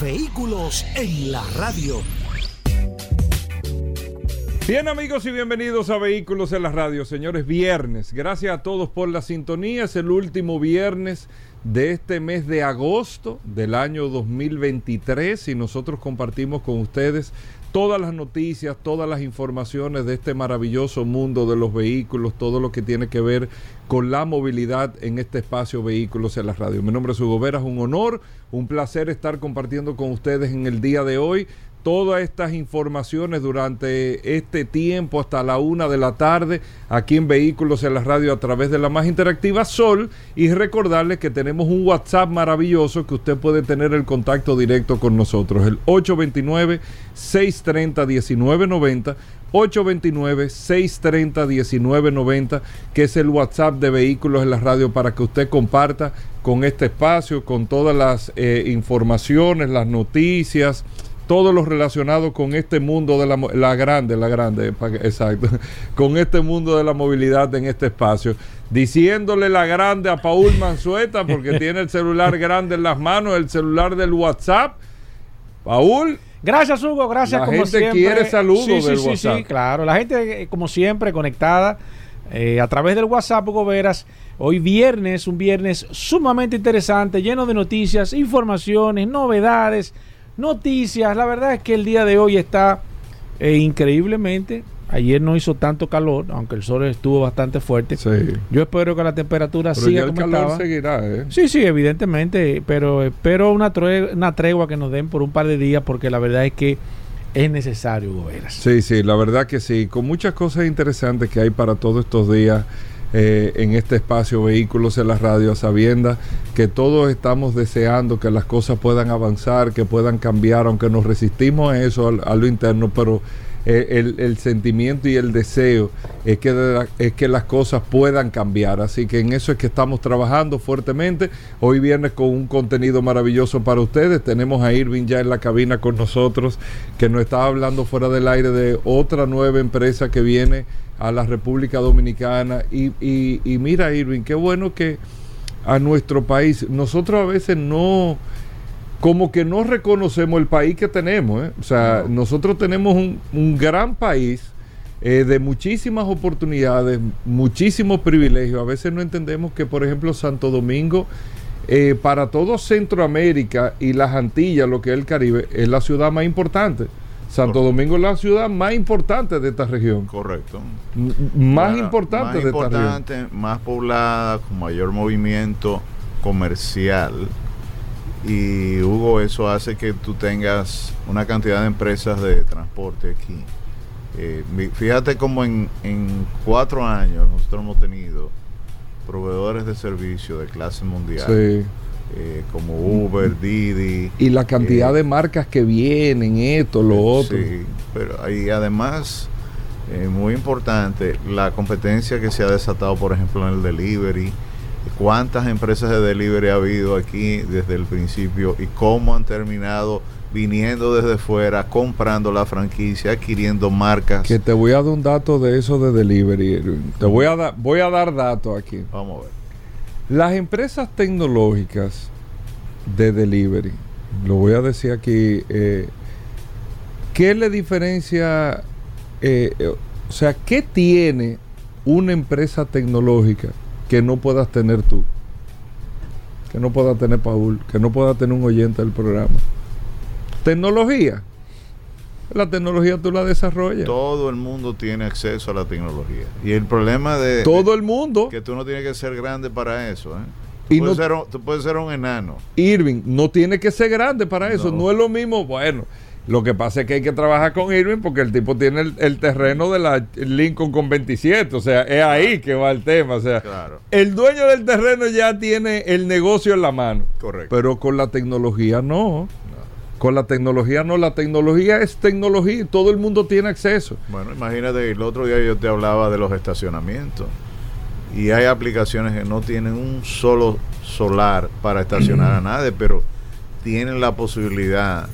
Vehículos en la radio. Bien amigos y bienvenidos a Vehículos en la Radio, señores, viernes. Gracias a todos por la sintonía. Es el último viernes de este mes de agosto del año 2023 y nosotros compartimos con ustedes todas las noticias, todas las informaciones de este maravilloso mundo de los vehículos, todo lo que tiene que ver con la movilidad en este espacio Vehículos en la Radio. Mi nombre es Hugo Vera, es un honor, un placer estar compartiendo con ustedes en el día de hoy todas estas informaciones durante este tiempo hasta la una de la tarde aquí en Vehículos en la Radio a través de la más interactiva Sol y recordarles que tenemos un WhatsApp maravilloso que usted puede tener el contacto directo con nosotros, el 829-630-1990. 829-630-1990, que es el WhatsApp de Vehículos en la Radio para que usted comparta con este espacio, con todas las eh, informaciones, las noticias, todo lo relacionado con este mundo de la, la grande, la grande, exacto, con este mundo de la movilidad en este espacio. Diciéndole la grande a Paul Manzueta, porque tiene el celular grande en las manos, el celular del WhatsApp. Paul. Gracias, Hugo. Gracias, la gente quiere saludos sí, sí, del sí, WhatsApp. Sí, claro. La gente, eh, como siempre, conectada eh, a través del WhatsApp, Hugo Veras. Hoy viernes, un viernes sumamente interesante, lleno de noticias, informaciones, novedades Noticias, la verdad es que el día de hoy está eh, increíblemente. Ayer no hizo tanto calor, aunque el sol estuvo bastante fuerte. Sí. Yo espero que la temperatura Pero siga ya el como calor estaba. seguirá, ¿eh? Sí, sí, evidentemente, pero espero una, tre- una tregua que nos den por un par de días porque la verdad es que es necesario, Hugo Veras. Sí, sí, la verdad que sí, con muchas cosas interesantes que hay para todos estos días eh, en este espacio Vehículos en la Radio, a sabiendas que todos estamos deseando que las cosas puedan avanzar, que puedan cambiar, aunque nos resistimos a eso, a, lo interno, pero el, sentimiento y el deseo es que, es que las cosas puedan cambiar. Así que en eso es que estamos trabajando fuertemente. Hoy viernes con un contenido maravilloso para ustedes. Tenemos a Irving ya en la cabina con nosotros, que nos estaba hablando fuera del aire de otra nueva empresa que viene a la República Dominicana. Y, y- y mira, Irving, qué bueno que a nuestro país, nosotros a veces no como que no reconocemos el país que tenemos. ¿eh? O sea, nosotros tenemos un, un gran país eh, de muchísimas oportunidades, muchísimos privilegios. A veces no entendemos que, por ejemplo, Santo Domingo, eh, para todo Centroamérica y las Antillas, lo que es el Caribe, es la ciudad más importante. Santo Domingo es la ciudad más importante de esta región. Correcto. M- más Bueno, importante más de esta región. importante, más poblada, con mayor movimiento comercial. Y Hugo, eso hace que tú tengas una cantidad de empresas de transporte aquí. Eh, fíjate como en, en cuatro años nosotros hemos tenido proveedores de servicio de clase mundial, Sí. eh, como Uber, Didi. Y la cantidad eh, de marcas que vienen, esto, lo otro. Sí, pero ahí además, eh, muy importante, la competencia que se ha desatado, por ejemplo, en el delivery. ¿Cuántas empresas de delivery ha habido aquí desde el principio y cómo han terminado viniendo desde fuera, comprando la franquicia, adquiriendo marcas? Que te voy a dar un dato de eso de delivery. Te voy a, dar voy a dar datos aquí. Vamos a ver. Las empresas tecnológicas de delivery, lo voy a decir aquí, eh, ¿qué le diferencia? eh, eh, o sea, ¿qué tiene una empresa tecnológica que no puedas tener tú? Que no pueda tener Paul, que no pueda tener un oyente del programa. Tecnología. La tecnología tú la desarrollas. Todo el mundo tiene acceso a la tecnología. Y el problema de... Todo el mundo. Que tú no tienes que ser grande para eso. ¿eh? Y Tú, puedes no- ser un- tú puedes ser un enano. Irving, no tiene que ser grande para eso. No. No, es lo mismo, bueno, Lo que pasa es que hay que trabajar con Irving porque el tipo tiene el, el terreno de la Lincoln con 27. O sea, es ahí que va el tema. O sea, Claro. el dueño del terreno ya tiene el negocio en la mano. Correcto. Pero con la tecnología no. Con la tecnología no. La tecnología es tecnología y todo el mundo tiene acceso. Bueno, imagínate, el otro día yo te hablaba de los estacionamientos. Y hay aplicaciones que no tienen un solo solar para estacionar a nadie, pero tienen la posibilidad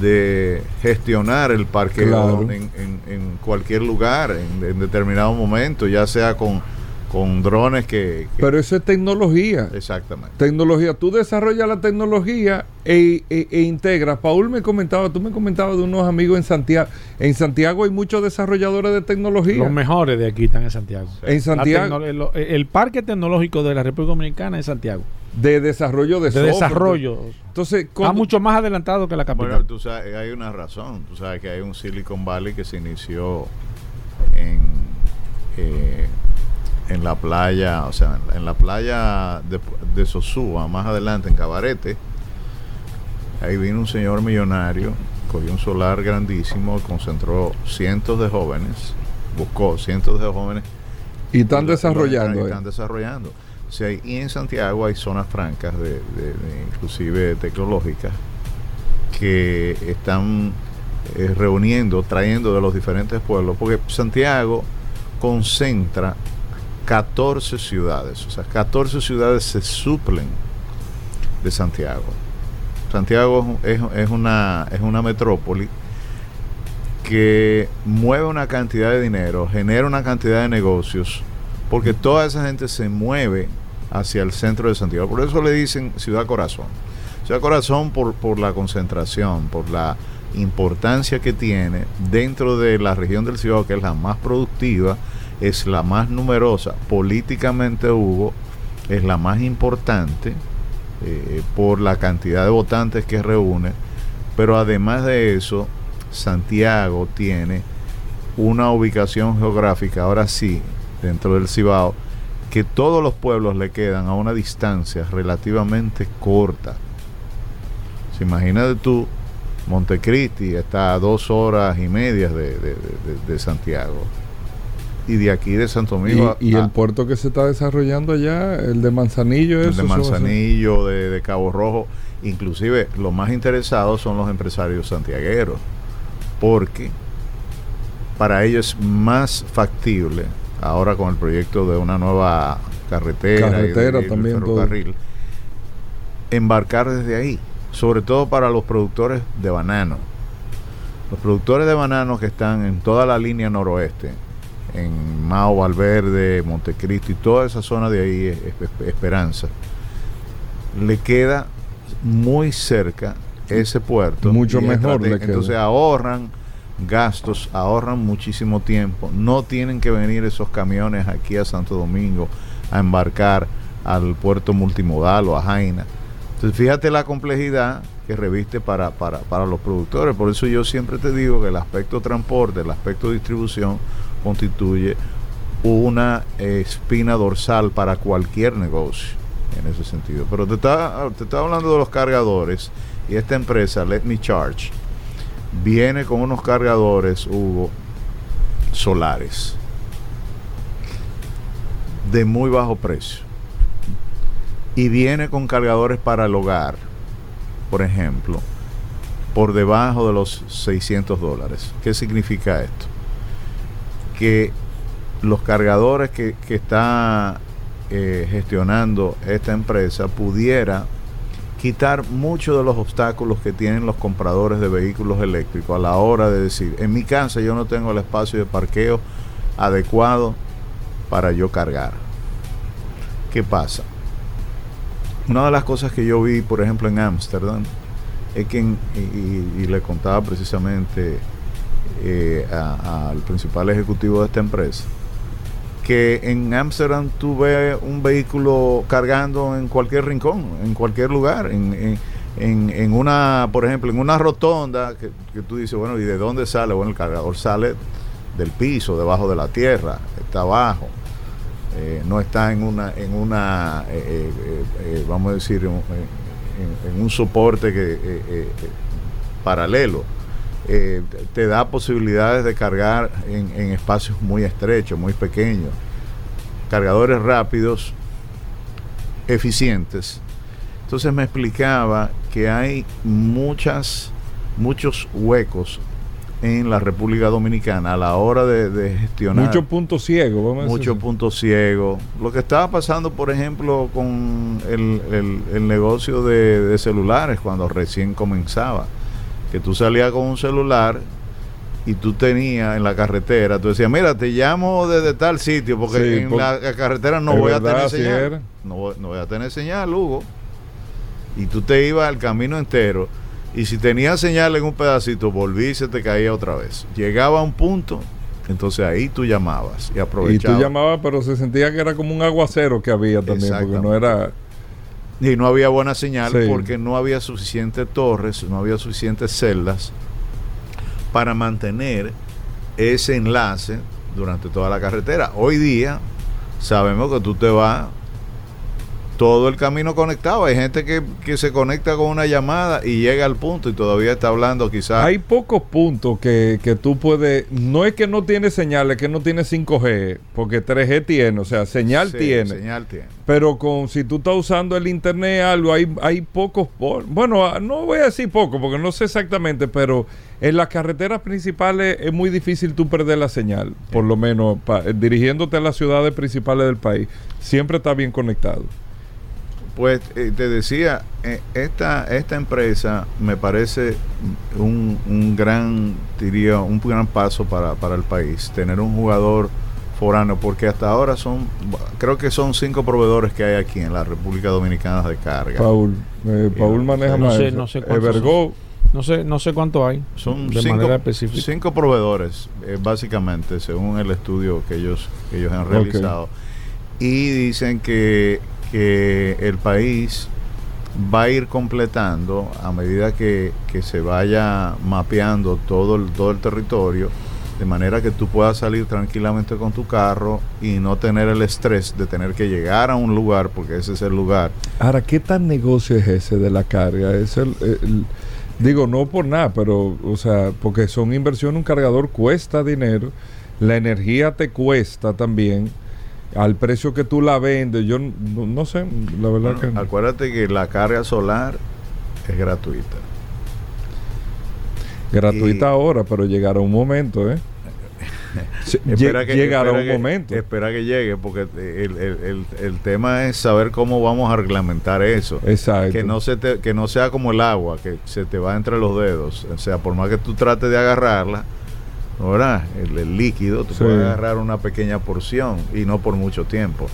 de gestionar el parqueo Claro. en, en- en cualquier lugar, en, en determinado momento, ya sea con, con drones que... que- Pero eso es tecnología. exactamente. Tecnología, tú desarrollas la tecnología e, e- e integras. Paul me comentaba, tú me comentabas de unos amigos en Santiago. En Santiago hay muchos desarrolladores de tecnología. Los mejores de aquí están en Santiago. En Santiago, el, el parque tecnológico de la República Dominicana es Santiago. de desarrollo de, De software. desarrollo. Entonces, Está mucho más adelantado que la capital. Bueno, tú sabes, hay una razón. Tú sabes que hay un Silicon Valley que se inició en, eh, en la playa, o sea, en la playa de, de Sosúa, más adelante en Cabarete. Ahí vino un señor millonario, cogió un solar grandísimo, concentró cientos de jóvenes, buscó cientos de jóvenes y están y desarrollando. y. Están desarrollando. O sea, y en Santiago hay zonas francas, de, de- de- inclusive tecnológicas, que están eh, reuniendo, trayendo de los diferentes pueblos, porque Santiago concentra 14 ciudades, o sea, 14 ciudades se suplen de Santiago. Santiago es, una, es una metrópoli que mueve una cantidad de dinero, genera una cantidad de negocios, porque toda esa gente se mueve hacia el centro de Santiago. Por eso le dicen Ciudad Corazón. Ciudad Corazón por, por la concentración, por la importancia que tiene dentro de la región del Cibao, que es la más productiva, es la más numerosa, políticamente Hugo, es la más importante eh, por la cantidad de votantes que reúne, pero además de eso, Santiago tiene una ubicación geográfica, ahora sí, dentro del Cibao, que todos los pueblos le quedan a una distancia relativamente corta. Se imagínate tú, Montecristi está a dos horas y media de, de- de- Santiago. Y de aquí de Santo Domingo Y, el puerto que se está desarrollando allá, el de Manzanillo, el eso, de a ser- Manzanillo, de, de Cabo Rojo, inclusive los más interesados son los empresarios santiagueros, porque para ellos es más factible, ahora con el proyecto de una nueva carretera, de- Carretera y de también, todo. ferrocarril, embarcar desde ahí, sobre todo para los productores de banano. Los productores de bananos que están en toda la línea noroeste, en Mao, Valverde, Montecristo y toda esa zona de ahí, es- es- Esperanza, le queda muy cerca ese puerto. Mucho mejor le queda. Entonces ahorran gastos, ahorran muchísimo tiempo. No tienen que venir esos camiones aquí a Santo Domingo a embarcar al puerto multimodal o a Jaina. Entonces fíjate la complejidad que reviste para, para, para los productores. Por eso yo siempre te digo que el aspecto transporte, el aspecto distribución constituye una espina dorsal para cualquier negocio en ese sentido. Pero te estaba, te estaba hablando de los cargadores y esta empresa, Let Me Charge, viene con unos cargadores, Hugo, solares de muy bajo precio. Y viene con cargadores para el hogar, por ejemplo, por debajo de los 600 dólares. ¿Qué significa esto? Que los cargadores que, que está eh, gestionando esta empresa pudiera quitar muchos de los obstáculos que tienen los compradores de vehículos eléctricos a la hora de decir, en mi casa yo no tengo el espacio de parqueo adecuado para yo cargar. ¿Qué pasa? Una de las cosas que yo vi, por ejemplo, en Ámsterdam, es que, y le contaba precisamente eh, al principal ejecutivo de esta empresa, que en Ámsterdam tú ves un vehículo cargando en cualquier rincón, en cualquier lugar, en, en- en- una, por ejemplo, en una rotonda, que, que tú dices, bueno, ¿y de dónde sale? Bueno, el cargador sale del piso, debajo de la tierra, está abajo. Eh, no está en una, en una eh, eh, eh, vamos a decir, en, en- un soporte que, paralelo. Eh, te da posibilidades de cargar en, en espacios muy estrechos, muy pequeños. Cargadores rápidos, eficientes. Entonces me explicaba que hay muchas, muchos huecos en la República Dominicana a la hora de, de gestionar. Muchos puntos ciegos, vamos a decir. Muchos puntos ciegos. Lo que estaba pasando, por ejemplo, con el, el- el negocio de, de celulares cuando recién comenzaba. Que tú salías con un celular y tú tenías en la carretera, tú decías, mira, te llamo desde tal sitio, porque Sí, en por- la, carretera no voy a tener señal. No, voy- no voy a tener señal, Hugo. Y tú te ibas al camino entero. Y si tenías señal en un pedacito, volví y se te caía otra vez. Llegaba a un punto, entonces ahí tú llamabas y Y aprovechabas. tú llamabas, pero se sentía que era como un aguacero que había también, porque no era... Y no había buena señal Sí. porque no había suficientes torres, no había suficientes celdas para mantener ese enlace durante toda la carretera. Hoy día sabemos que tú te vas todo el camino conectado. Hay gente que, que se conecta con una llamada y llega al punto y todavía está hablando quizás. Hay pocos puntos que, que tú puedes... No es que no tiene señal, es que no tiene 5G, porque 3G tiene, o sea, señal Sí, tiene. Señal tiene. Pero con si tú estás usando el internet algo, hay, hay pocos, por- bueno, ah, no voy a decir poco porque no sé exactamente, pero en las carreteras principales es muy difícil tú perder la señal, por lo menos pa- dirigiéndote a las ciudades principales del país, siempre está bien conectado. Pues eh, te decía, eh, esta, esta empresa me parece un, un gran, diría, un gran paso para, para el país, tener un jugador foráneo, porque hasta ahora son, creo que son cinco proveedores que hay aquí en la República Dominicana de carga. Paul, eh, Paul maneja No más. sé- no sé cuántos Evergo, No sé, no sé cuánto hay. Son de cinco, manera específica. cinco proveedores, eh, básicamente, según el estudio que ellos, que ellos han realizado. Y dicen que, que el país va a ir completando a medida que, que se vaya mapeando todo el, todo el territorio, de manera que tú puedas salir tranquilamente con tu carro y no tener el estrés de tener que llegar a un lugar, porque ese es el lugar. Ahora, ¿qué tan negocio es ese de la carga? Es el, el- digo, no por nada, pero, o sea, porque son inversiones, un cargador cuesta dinero, la energía te cuesta también, al precio que tú la vendes, yo no, no sé, la verdad Bueno, que no. acuérdate que la carga solar es gratuita. gratuita y- ahora, pero llegará un momento, ¿eh? Espera que- llegará espera un que- momento. Espera que llegue, porque el, el- el- el tema es saber cómo vamos a reglamentar eso. Exacto. Que no, se te- que no sea como el agua, que se te va entre los dedos. O sea, por más que tú trates de agarrarla, ¿verdad? El, el líquido, tú Sí. puedes agarrar una pequeña porción y no por mucho tiempo.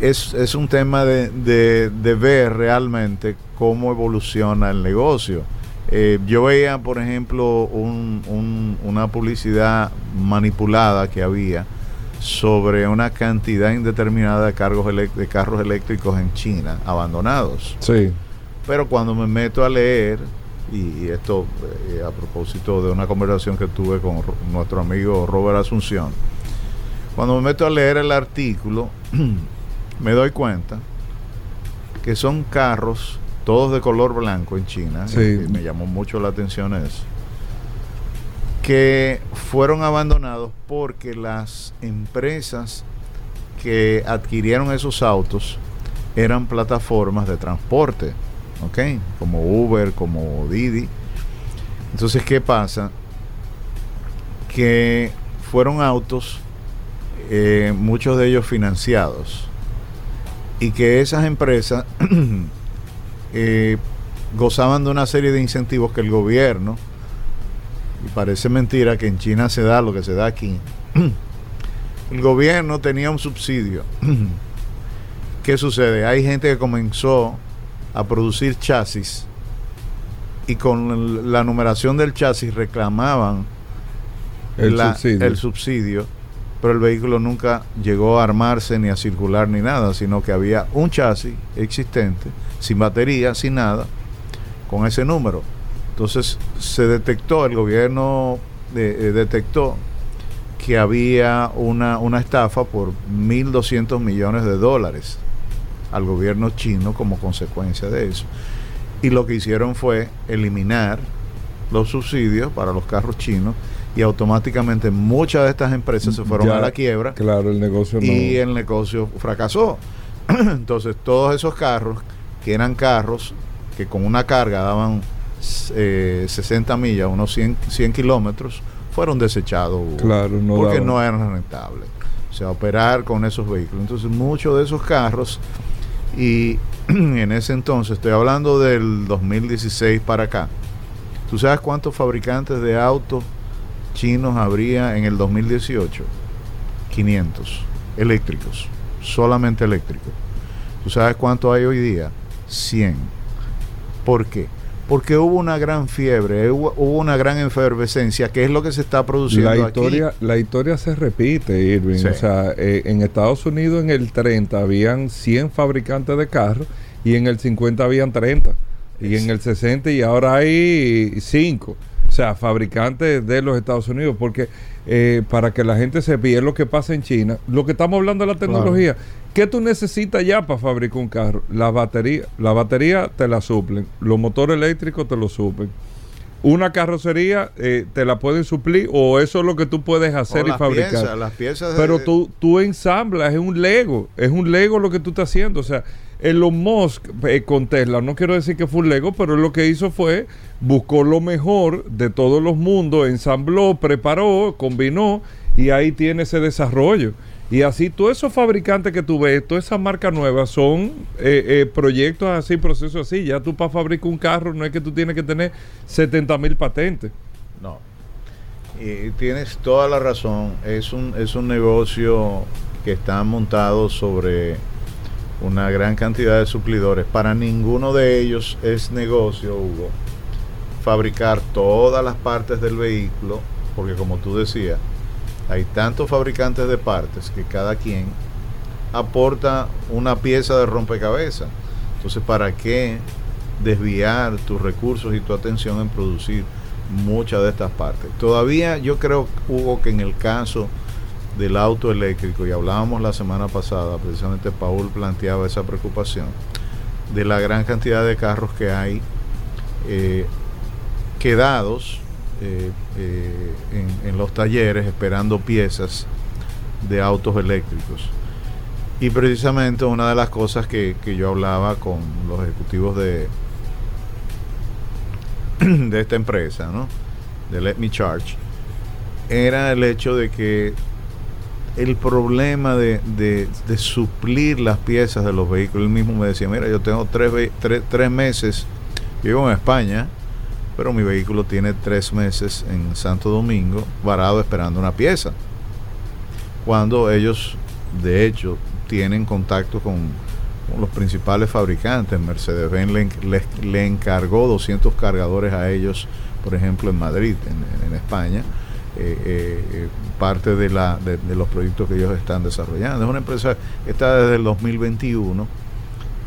Es, es un tema de, de- de ver realmente cómo evoluciona el negocio. Eh, yo veía, por ejemplo, un- un- una publicidad manipulada que había sobre una cantidad indeterminada de, cargos de carros eléctricos en China abandonados. Sí, Pero cuando me meto a leer, y, esto eh, a propósito de una conversación que tuve con Ro- nuestro amigo Robert Asunción, cuando me meto a leer el artículo, me doy cuenta que son carros todos de color blanco en China, Sí. y me llamó mucho la atención eso, que fueron abandonados porque las empresas que adquirieron esos autos eran plataformas de transporte, ¿ok? Como Uber, como Didi. Entonces, ¿qué pasa? Que fueron autos, eh, muchos de ellos financiados, y que esas empresas eh, gozaban de una serie de incentivos que el gobierno, y parece mentira que en China se da lo que se da aquí, el gobierno tenía un subsidio. ¿Qué sucede? Hay gente que comenzó a producir chasis y con la numeración del chasis reclamaban el la- subsidio. el subsidio, pero el vehículo nunca llegó a armarse ni a circular ni nada, sino que había un chasis existente, sin batería, sin nada, con ese número. Entonces se detectó, el gobierno eh, eh, detectó que había una, una estafa por 1.200 millones de dólares al gobierno chino como consecuencia de eso. Y lo que hicieron fue eliminar los subsidios para los carros chinos y automáticamente muchas de estas empresas se fueron Ya, a la quiebra Claro, el negocio no. y el negocio fracasó. Entonces todos esos carros, que eran carros que con una carga daban eh, 60 millas, unos 100, 100 kilómetros, fueron desechados. Claro, no porque daban. no eran rentables. O sea, operar con esos vehículos. Entonces muchos de esos carros, y en ese entonces, estoy hablando del 2016 para acá, ¿tú sabes cuántos fabricantes de autos chinos habría en el 2018? 500 eléctricos, solamente eléctricos. ¿Tú sabes cuánto hay hoy día? 100. ¿Por qué? Porque hubo una gran fiebre, hubo, hubo una gran efervescencia, que es lo que se está produciendo La aquí. historia, la historia se repite, Irving. Sí. O sea, eh, en Estados Unidos en el 30 habían 100 fabricantes de carros y en el 50 habían 30. Y en el 60 y ahora hay 5. O sea, fabricantes de los Estados Unidos. Porque eh, para que la gente y es lo que pasa en China, lo que estamos hablando de la tecnología, ¿qué tú necesitas ya para fabricar un carro? La batería. La batería te la suplen. Los motores eléctricos te lo suplen. Una carrocería eh, te la pueden suplir o eso es lo que tú puedes O hacer y las fabricar. piezas, las piezas de- Pero tú, tú ensamblas, es un Lego, es un Lego lo que tú estás haciendo. O sea, Elon Musk eh, con Tesla, no quiero decir que fue un Lego, pero lo que hizo fue buscó lo mejor de todos los mundos, ensambló, preparó, combinó y ahí tiene ese desarrollo. Y así todos esos fabricantes que tú ves, todas esas marcas nuevas son eh, eh, proyectos así, procesos así. Ya tú para fabricar un carro no es que tú tienes que tener 70 mil patentes. No. Y tienes toda la razón. Es un, es un negocio que está montado sobre una gran cantidad de suplidores. Para ninguno de ellos es negocio, Hugo, fabricar todas las partes del vehículo, porque como tú decías, hay tantos fabricantes de partes que cada quien aporta una pieza de rompecabezas. Entonces, ¿para qué desviar tus recursos y tu atención en producir muchas de estas partes? Todavía yo creo, Hugo, que en el caso del auto eléctrico, y hablábamos la semana pasada, precisamente Paul planteaba esa preocupación, de la gran cantidad de carros que hay eh, quedados eh, eh, en, en los talleres esperando piezas de autos eléctricos. Y precisamente una de las cosas que, que yo hablaba con los ejecutivos de, de esta empresa, ¿no? de Let Me Charge, era el hecho de que el problema de, de- de suplir las piezas de los vehículos, él mismo me decía, mira, yo tengo tres, tres, tres meses, vivo en España, pero mi vehículo tiene tres meses en Santo Domingo varado esperando una pieza. Cuando ellos, de hecho, tienen contacto con, los principales fabricantes, Mercedes-Benz le, le- encargó 200 cargadores a ellos, por ejemplo, en Madrid, en, en España, eh, eh, eh, parte de, la, de, de los proyectos que ellos están desarrollando. Es una empresa que está desde el 2021,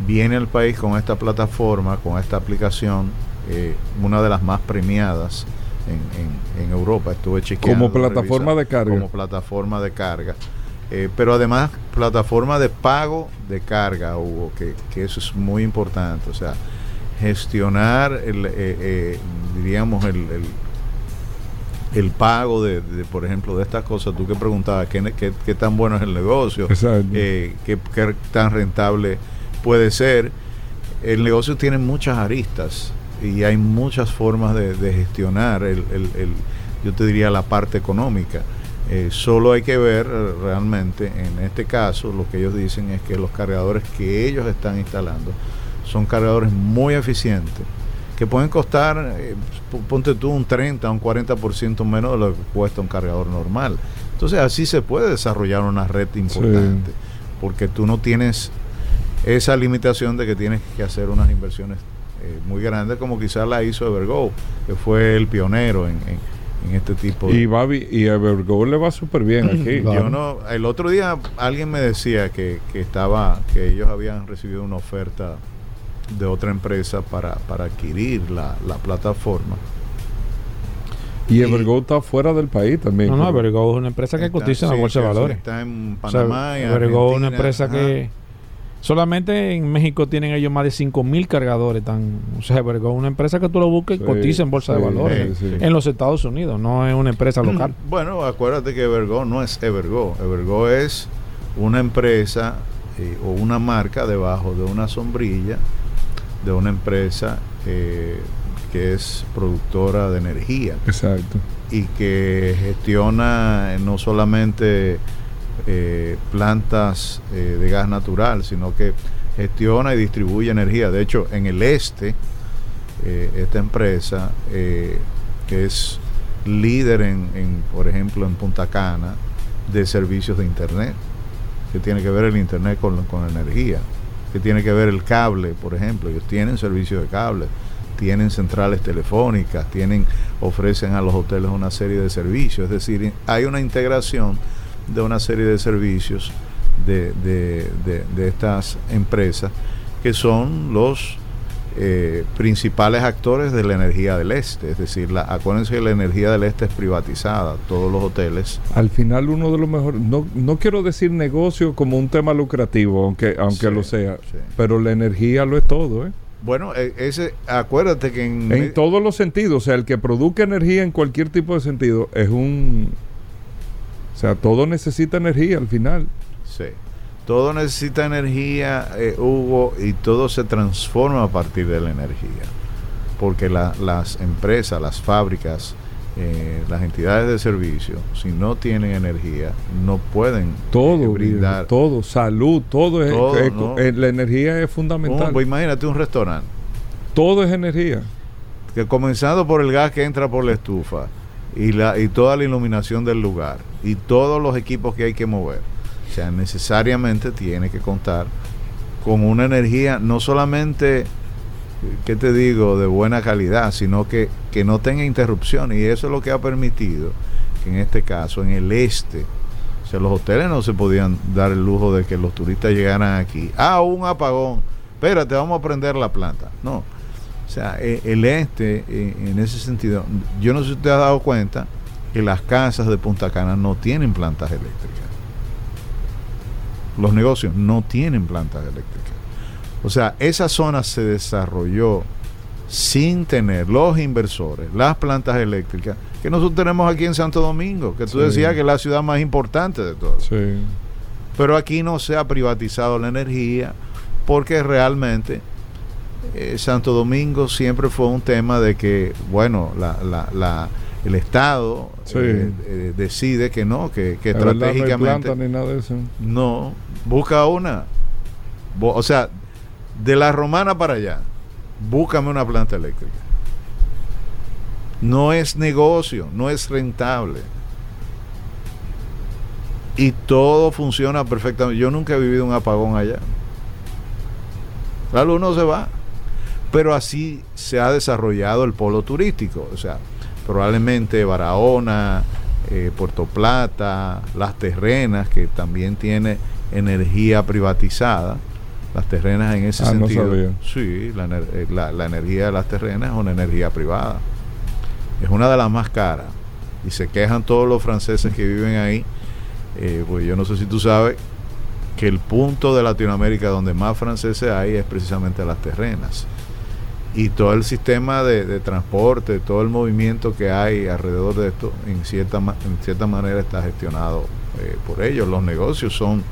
viene al país con esta plataforma, con esta aplicación, eh, una de las más premiadas en, en- en Europa. Estuve chequeando. Como plataforma revisando, de carga. Como plataforma de carga. Eh, pero además, plataforma de pago de carga, Hugo, que, que eso es muy importante. O sea, gestionar, el, eh, eh, diríamos, el, el, el pago de, de, por ejemplo, de estas cosas. Tú que preguntabas qué, qué, qué tan bueno es el negocio, Exacto. qué, qué tan rentable puede ser. El negocio tiene muchas aristas y hay muchas formas de, de gestionar el, el- el- yo te diría la parte económica. Eh, solo hay que ver eh, realmente, en este caso, lo que ellos dicen es que los cargadores que ellos están instalando son cargadores muy eficientes, que pueden costar, eh, ponte tú, un 30, un 40% menos de lo que cuesta un cargador normal. Entonces así se puede desarrollar una red importante, porque tú no tienes esa limitación de que tienes que hacer unas inversiones eh, muy grandes, como quizás la hizo Evergo, que fue el pionero en, en- en este tipo Y, va, bi- y Evergo le va súper bien aquí. Claro. yo no, el otro día alguien me decía que, que estaba, que ellos habían recibido una oferta de otra empresa para, para adquirir la, la plataforma. Y Evergo está fuera del país también. No, no, Evergo es una empresa que Está- cotiza en la bolsa de valores. Está en O sea, Panamá y Evergo es una empresa ajá. que, Solamente en México tienen ellos más de 5.000 cargadores. Tan, o sea, Evergo es una empresa que tú lo busques y Sí, cotiza en bolsa de valores. sí, sí. En los Estados Unidos, no es una empresa local. Bueno, acuérdate que Evergo no es Evergo. Evergo es una empresa eh, o una marca debajo de una sombrilla de una empresa eh, que es productora de energía Exacto. y que gestiona eh, no solamente eh, plantas eh, de gas natural, sino que gestiona y distribuye energía. De hecho, en el este, eh, esta empresa, que es líder en, en, por ejemplo, en Punta Cana, de servicios de Internet, que tiene que ver el Internet con, con energía, que tiene que ver el cable, por ejemplo, ellos tienen servicios de cable, tienen centrales telefónicas, tienen, ofrecen a los hoteles una serie de servicios, es decir, hay una integración de una serie de servicios de, de- de- de estas empresas que son los eh, principales actores de la energía del este. Es decir, la, acuérdense que la energía del este es privatizada. Todos los hoteles. Al final uno de los mejores, no, no quiero decir negocio como un tema lucrativo, aunque, aunque Sí, lo sea, sí. pero la energía lo es todo, ¿eh? Bueno, eh, ese, acuérdate que en, En todos los sentidos, o sea, el que produzca energía en cualquier tipo de sentido es un... O sea, todo necesita energía al final. Sí. Todo necesita energía, eh, Hugo, y todo se transforma a partir de la energía. Porque la- las empresas, las fábricas, eh, las entidades de servicio, si no tienen energía, no pueden Todo, eh, brindar. todo, salud, todo es... Todo, es- ¿no? eh, la energía es fundamental. Un- pues imagínate un restaurante, todo es energía. que comenzando por el gas que entra por la estufa y, la, y toda la iluminación del lugar y todos los equipos que hay que mover. O sea, necesariamente tiene que contar con una energía no solamente, ¿qué te digo?, de buena calidad, sino que, que no tenga interrupción. Y eso es lo que ha permitido que en este caso, en el este, o sea, los hoteles no se podían dar el lujo de que los turistas llegaran aquí. Ah, un apagón. Espérate, vamos a prender la planta. No. O sea, eh, el este, eh, en ese sentido, yo no sé si usted ha dado cuenta que las casas de Punta Cana no tienen plantas eléctricas. Los negocios no tienen plantas eléctricas. O sea, esa zona se desarrolló sin tener los inversores, las plantas eléctricas que nosotros tenemos aquí en Santo Domingo, que tú Sí. decías que es la ciudad más importante de todas. Sí. Pero aquí no se ha privatizado la energía porque realmente eh, Santo Domingo siempre fue un tema de que, bueno, la, la- la- el Estado Sí. eh, eh, decide que no, que, que no estratégicamente nada de eso. no, busca una. O sea, de la romana para allá, búscame una planta eléctrica. No es negocio, no es rentable. Y todo funciona perfectamente. Yo nunca he vivido un apagón allá. La luz no se va. Pero así se ha desarrollado el polo turístico. O sea, probablemente Barahona, eh, Puerto Plata, Las Terrenas, que también tiene energía privatizada. Las terrenas en ese Ah, no sentido. sabía. Sí, la, eh, la- la energía de las terrenas es una energía privada. Es una de las más caras. Y se quejan todos los franceses que viven ahí. Eh, pues yo no sé si tú sabes que el punto de Latinoamérica donde más franceses hay es precisamente las terrenas. Y todo el sistema de, de transporte, todo el movimiento que hay alrededor de esto, en cierta, en cierta manera está gestionado eh, por ellos. Los negocios son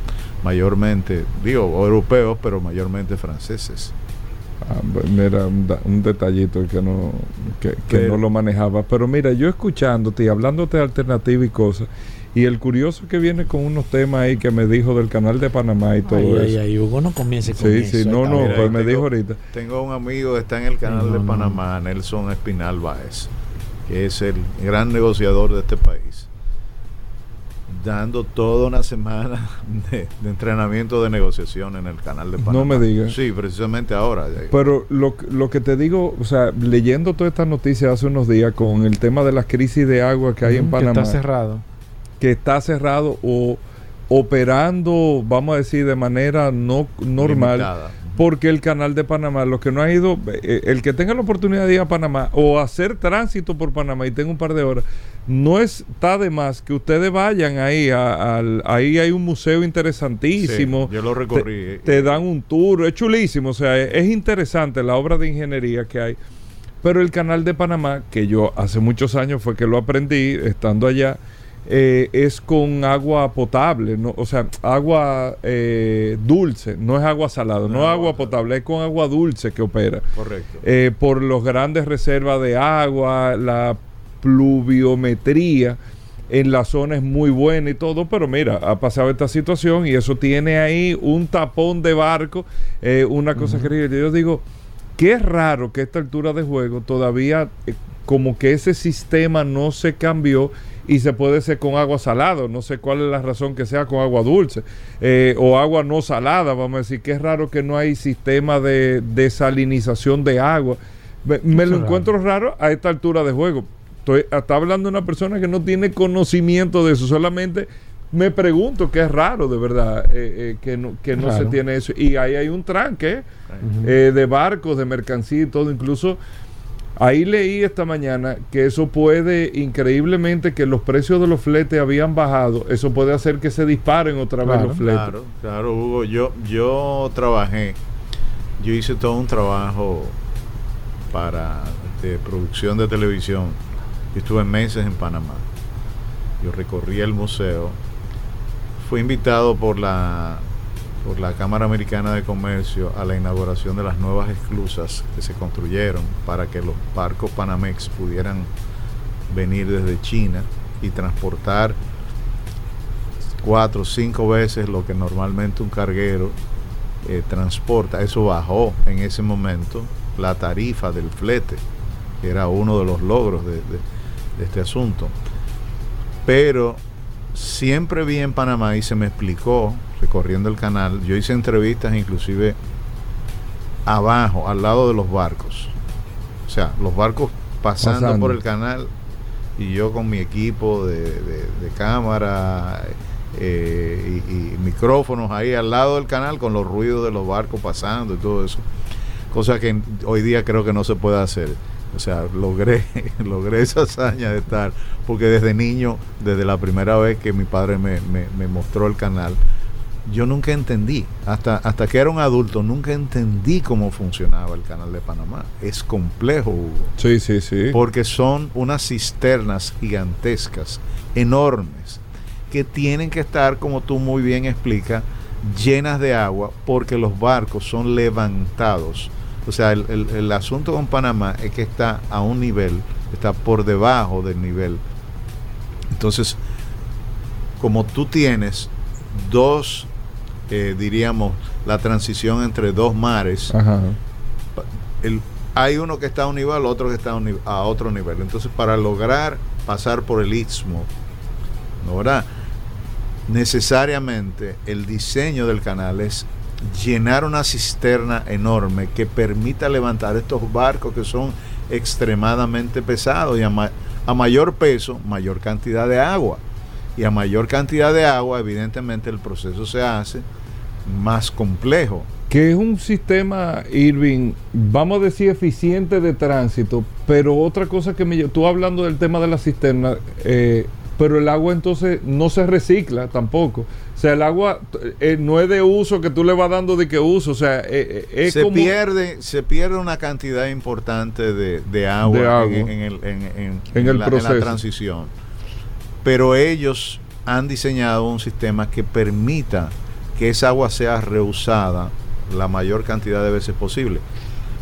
mayormente, digo, europeos, pero mayormente franceses. Ah, mira, un, detallito que no que, que Pero- no lo manejaba. Pero mira, yo escuchándote y hablándote de alternativa y cosas, y el curioso que viene con unos temas ahí que me dijo del canal de Panamá y todo Ay, eso. ay, ay, Hugo, no comience con sí, eso. sí, no, Ahí no. Mira, pues me tengo- dijo ahorita. Tengo un amigo que está en el canal Sí, de no, no. Panamá, Nelson Espinal Báez, que es el gran negociador de este país, dando toda una semana de, de entrenamiento de negociación en el canal de No Panamá. me digas. Sí, precisamente ahora. Pero lo, que- lo que te digo, o sea, leyendo todas estas noticias hace unos días con el tema de las crisis de agua que hay en que Panamá, está cerrado. Que está cerrado o operando, vamos a decir, de manera no normal, Limitada. porque el canal de Panamá, los que no ha ido, eh, el que tenga la oportunidad de ir a Panamá o hacer tránsito por Panamá y tenga un par de horas, no está de más que ustedes vayan ahí, a- ahí hay un museo interesantísimo. Sí, yo lo recorrí. Te, te dan un tour, es chulísimo, o sea, es, es interesante la obra de ingeniería que hay. Pero el canal de Panamá, que yo hace muchos años fue que lo aprendí estando allá, eh, es con agua potable, no, o sea, agua eh, dulce, no es agua salada, no, No, es agua potable, es con agua dulce que opera. Correcto. Eh, por los grandes reservas de agua, la pluviometría en la zona es muy buena y todo, pero mira, ha pasado esta situación y eso tiene ahí un tapón de barco, eh, una cosa que yo digo, qué raro que a esta altura de juego todavía como que ese sistema no se cambió y se puede hacer con agua salada, no sé cuál es la razón que sea con agua dulce eh, o agua no salada, vamos a decir, que es raro que no hay sistema de desalinización de agua. Me, me lo raro. encuentro raro a esta altura de juego. Estoy, está hablando una persona que no tiene conocimiento de eso, solamente me pregunto que es raro de verdad eh, eh, que no, que no se tiene eso. Y ahí hay un tranque eh, de barcos, de mercancía y todo, incluso Ahí leí esta mañana que eso puede, increíblemente, que los precios de los fletes habían bajado. Eso puede hacer que se disparen otra vez Claro. los fletes. Claro, claro, Hugo. Yo, yo trabajé, yo hice todo un trabajo para de producción de televisión. Yo estuve meses en Panamá. Yo recorrí el museo. Fui invitado por la por la Cámara Americana de Comercio a la inauguración de las nuevas esclusas que se construyeron para que los barcos Panamex pudieran venir desde China y transportar cuatro o cinco veces lo que normalmente un carguero eh, transporta. Eso bajó en ese momento la tarifa del flete, que era uno de los logros de, este asunto. Pero siempre vi en Panamá y se me explicó, recorriendo el canal, yo hice entrevistas inclusive abajo, al lado de los barcos. O sea, los barcos pasando, Pasando. por el canal y yo con mi equipo de, de- de cámara eh, y, y micrófonos ahí al lado del canal con los ruidos de los barcos pasando y todo eso. Cosa que hoy día creo que no se puede hacer. O sea, logré, logré esa hazaña de estar, porque desde niño, desde la primera vez que mi padre me, me- me mostró el canal, yo nunca entendí, hasta, hasta que era un adulto, nunca entendí cómo funcionaba el canal de Panamá. Es complejo, Hugo Sí, sí, sí. porque son unas cisternas gigantescas, enormes, que tienen que estar, como tú muy bien explicas, llenas de agua porque los barcos son levantados. O sea, el, el- el asunto con Panamá es que está a un nivel, está por debajo del nivel. Entonces, como tú tienes dos, eh, diríamos, la transición entre dos mares, Ajá. el- hay uno que está a un nivel, otro que está a, un a otro nivel. Entonces, para lograr pasar por el istmo, ¿no verdad? Necesariamente el diseño del canal es llenar una cisterna enorme que permita levantar estos barcos que son extremadamente pesados y a, ma- a mayor peso, mayor cantidad de agua. Y a mayor cantidad de agua, evidentemente el proceso se hace más complejo. Que es un sistema, Irving, vamos a decir, eficiente de tránsito, pero otra cosa que me... Tú hablando del tema de la cisterna, eh, pero el agua entonces no se recicla tampoco. O sea, el agua eh, no es de uso que tú le vas dando de que uso. O sea, eh, eh, es se como... pierde se pierde una cantidad importante de, de agua, De agua. En, en el, en- en- En la, el la proceso. transición. Pero ellos han diseñado un sistema que permita que esa agua sea reusada la mayor cantidad de veces posible.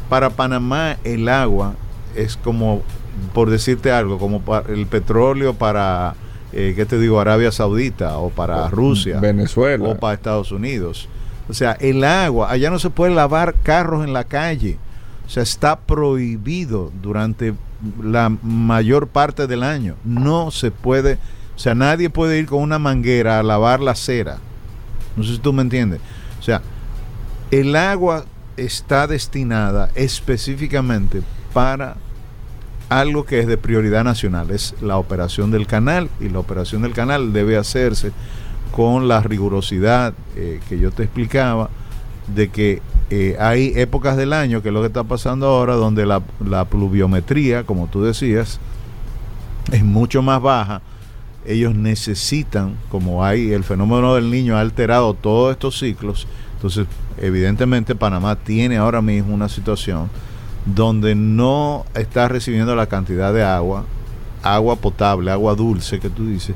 Para Panamá el agua es como, por decirte algo, como el petróleo para, eh, ¿qué te digo?, Arabia Saudita o para Rusia Venezuela. o para Estados Unidos. O sea, el agua, allá no se puede lavar carros en la calle. O sea, está prohibido durante la mayor parte del año. No se puede, o sea, nadie puede ir con una manguera a lavar la acera. No sé si tú me entiendes. O sea, el agua está destinada específicamente para algo que es de prioridad nacional, es la operación del canal y la operación del canal debe hacerse con la rigurosidad eh, que yo te explicaba de que eh, hay épocas del año, que es lo que está pasando ahora, donde la, la pluviometría, como tú decías, es mucho más baja. Ellos necesitan, como hay el fenómeno del niño ha alterado todos estos ciclos, entonces evidentemente Panamá tiene ahora mismo una situación donde no está recibiendo la cantidad de agua, agua potable, agua dulce que tú dices,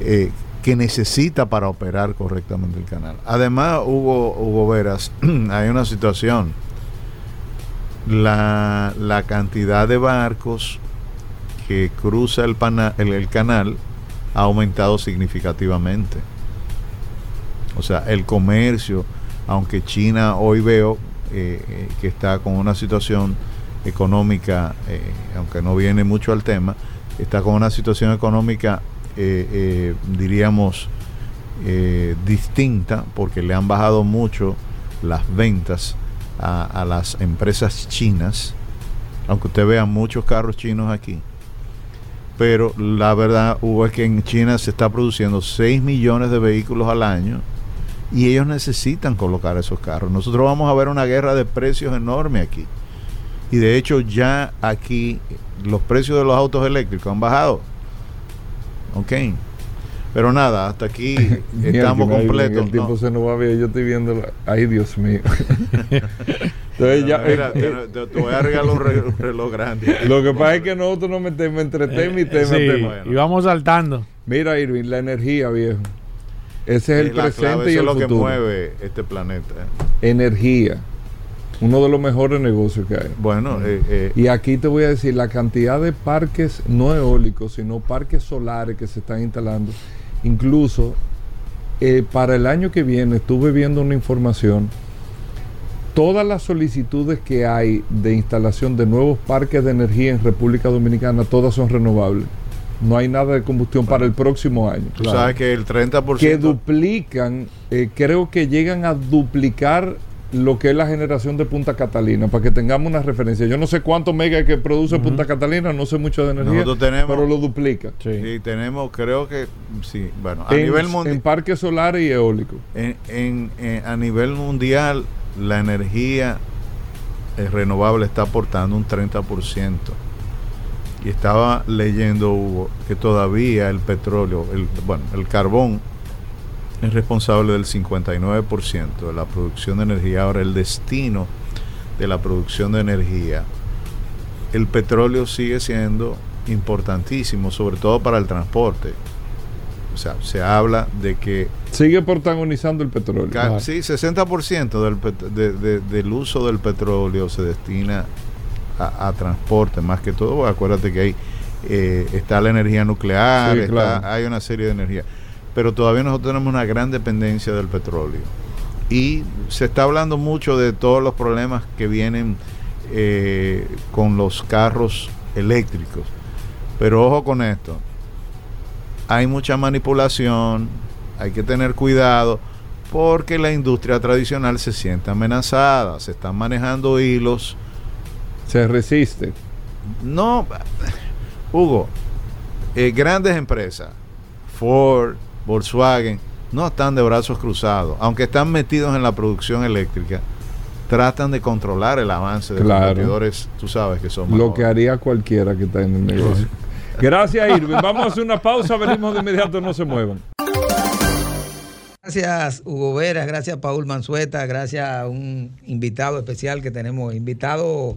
eh, que necesita para operar correctamente el canal. Además, Hugo, Hugo Veras, hay una situación. La, la cantidad de barcos que cruza el, pana- el, canal ha aumentado significativamente. O sea, el comercio, aunque China hoy veo eh, eh, que está con una situación económica, eh, aunque no viene mucho al tema, está con una situación económica, diríamos, distinta, porque le han bajado mucho las ventas a las empresas chinas, aunque usted vea muchos carros chinos aquí. Pero la verdad, Hugo, es que en China se está produciendo 6 millones de vehículos al año y ellos necesitan colocar esos carros. Nosotros vamos a ver una guerra de precios enorme aquí. Y de hecho ya aquí los precios de los autos eléctricos han bajado. Ok. Pero nada, hasta aquí estamos completos. El tiempo ¿no? se nos va bien. Yo estoy viendo. la- Ay, Dios mío. Entonces, ya, Mira, eh, te, eh, voy a regalar un re- un reloj grande. lo que pasa es que nosotros nos metemos entre tema y tema. Sí, tema. y vamos saltando. Mira, Irving, la energía, viejo. Ese es el la clave, presente y eso el es lo que mueve este planeta. Energía. Uno de los mejores negocios que hay. Bueno, eh, eh, Y aquí te voy a decir la cantidad de parques no eólicos, sino parques solares que se están instalando. Incluso eh, para el año que viene estuve viendo una información. Todas las solicitudes que hay de instalación de nuevos parques de energía en República Dominicana, todas son renovables. No hay nada de combustión para el próximo año. tú sabes que el 30%... Que duplican, eh, creo que llegan a duplicar lo que es la generación de Punta Catalina, para que tengamos una referencia. Yo no sé cuántos megas que produce Punta Catalina, no sé mucho de energía, tenemos- pero lo duplica. Sí, tenemos, creo que, sí, bueno, a en, nivel en mundial, parques solares y eólicos. en, en- en- a nivel mundial, la energía eh, renovable está aportando un 30%. Y estaba leyendo, Hugo, que todavía el petróleo, el, bueno, el carbón es responsable del 59% de la producción de energía. Ahora, el destino de la producción de energía, el petróleo sigue siendo importantísimo, sobre todo para el transporte. O sea, se habla de que Sigue protagonizando el petróleo. Sí, 60% del, pet- de- de- del uso del petróleo se destina a, a transporte, más que todo. Acuérdate que hay, eh, está la energía nuclear, Sí, está- claro. hay una serie de energía. Pero todavía nosotros tenemos una gran dependencia del petróleo. Y se está hablando mucho de todos los problemas que vienen eh, con los carros eléctricos. Pero ojo con esto. Hay mucha manipulación, hay que tener cuidado porque la industria tradicional se siente amenazada, se están manejando hilos. Se resiste. No, Hugo, eh, grandes empresas, Ford, Volkswagen, no están de brazos cruzados, aunque están metidos en la producción eléctrica, tratan de controlar el avance de Claro. competidores, tú sabes que son Lo mejores. que haría cualquiera que está en el negocio. Gracias, Irving. Vamos a hacer una pausa, venimos de inmediato, no se muevan. Gracias Hugo Veras, gracias Paul Manzueta, gracias a un invitado especial que tenemos, invitado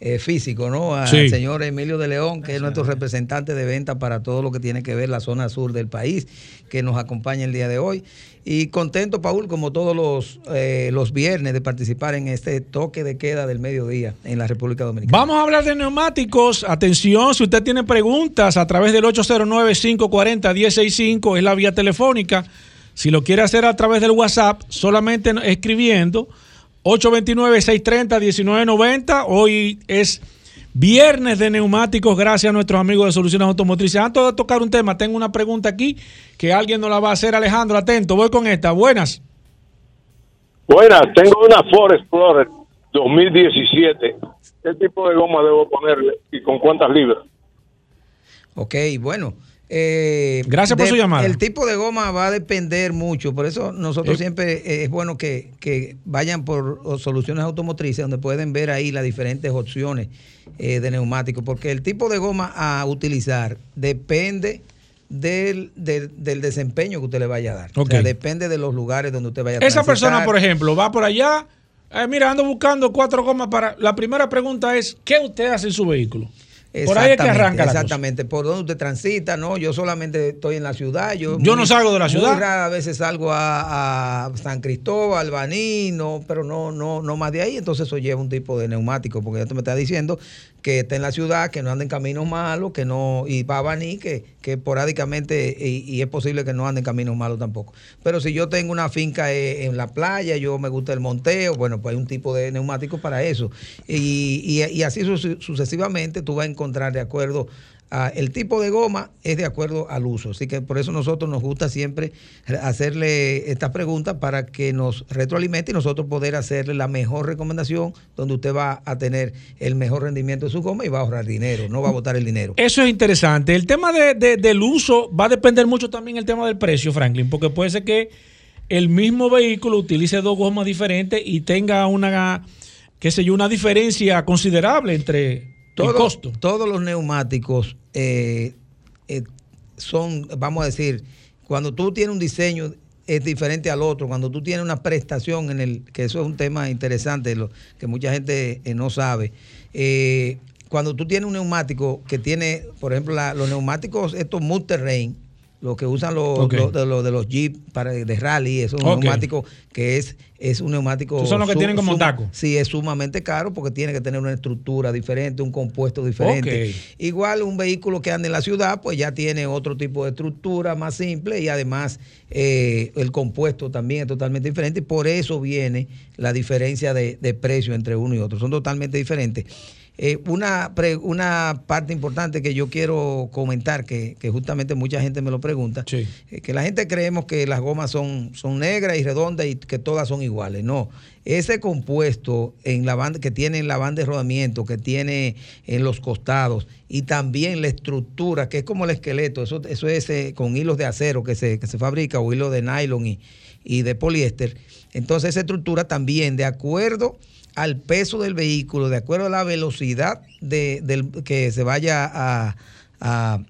eh, físico, ¿no? Al Sí. señor Emilio de León, que es nuestro representante de venta para todo lo que tiene que ver la zona sur del país, que nos acompaña el día de hoy. Y contento, Paul, como todos los, eh, los viernes, de participar en este toque de queda del mediodía en la República Dominicana. Vamos a hablar de neumáticos. Atención, si usted tiene preguntas a través del 809-540-165, es la vía telefónica. Si lo quiere hacer a través del WhatsApp, solamente escribiendo 829-630-1990. Hoy es viernes de neumáticos, gracias a nuestros amigos de Soluciones Automotrices. Antes de tocar un tema, tengo una pregunta aquí que alguien nos la va a hacer. Alejandro, atento, voy con esta. Buenas. Buenas, tengo una Ford Explorer 2017. ¿Qué tipo de goma debo ponerle y con cuántas libras? Ok, bueno, Eh, Gracias por de- su llamada. El tipo de goma va a depender mucho, por eso nosotros Eh. siempre eh, es bueno que, que vayan por soluciones automotrices donde pueden ver ahí las diferentes opciones eh, de neumáticos, porque el tipo de goma a utilizar depende del, del, del desempeño que usted le vaya a dar. O Ok. sea, depende de los lugares donde usted vaya a Esa persona, por ejemplo, va por allá. mira, ando buscando cuatro gomas para. La primera pregunta es: ¿qué usted hace en su vehículo? Por ahí es que Exactamente, arranca la cosa. Exactamente, por donde usted transita, ¿no? Yo solamente estoy en la ciudad. Yo, Yo no salgo de la muy ciudad. raras veces salgo a, a San Cristóbal, Baní, no, pero no, no, no más de ahí. Entonces eso lleva un tipo de neumático, porque ya tú me estás diciendo que está en la ciudad, que no anda en caminos malos, que no, y va a que, que esporádicamente, y, es posible que no ande en caminos malos tampoco. Pero si yo tengo una finca eh, en la playa, yo me gusta el monteo, bueno, pues hay un tipo de neumático para eso. Y, y- así su- sucesivamente tú vas a encontrar de acuerdo a el tipo de goma es de acuerdo al uso. Así que por eso nosotros nos gusta siempre hacerle estas preguntas para que nos retroalimente y nosotros poder hacerle la mejor recomendación donde usted va a tener el mejor rendimiento de su goma y va a ahorrar dinero, no va a botar el dinero. Eso es interesante. El tema de- del uso va a depender mucho también el tema del precio, Franklin, porque puede ser que el mismo vehículo utilice dos gomas diferentes y tenga una, qué sé yo, una diferencia considerable entre el Todo- costo. Todos los neumáticos eh, eh, son, vamos a decir, cuando tú tienes un diseño es diferente al otro, cuando tú tienes una prestación en el, que eso es un tema interesante, lo, que mucha gente eh, no sabe. Cuando tú tienes un neumático que tiene, por ejemplo, la- los neumáticos, estos multerrain, los que usan los, de, los, de los Jeep para, de rally, es un neumático que es, es un neumático. Son los que tienen como taco. Sí, es sumamente caro porque tiene que tener una estructura diferente, un compuesto diferente. Igual un vehículo que anda en la ciudad, pues ya tiene otro tipo de estructura más simple y además eh, el compuesto también es totalmente diferente por eso viene la diferencia de, de precio entre uno y otro. Son totalmente diferentes. Eh, una, pre- una parte importante que yo quiero comentar, que, que justamente mucha gente me lo pregunta, Sí. eh, que la gente creemos que las gomas son, son negras y redondas y que todas son iguales. No, ese compuesto en la banda, que tiene en la banda de rodamiento, que tiene en los costados y también la estructura, que es como el esqueleto, eso, eso es eh, con hilos de acero que se, que se fabrica o hilos de nylon y, y de poliéster. Entonces esa estructura también, de acuerdo al peso del vehículo, de acuerdo a la velocidad de, del, que se vaya a, a-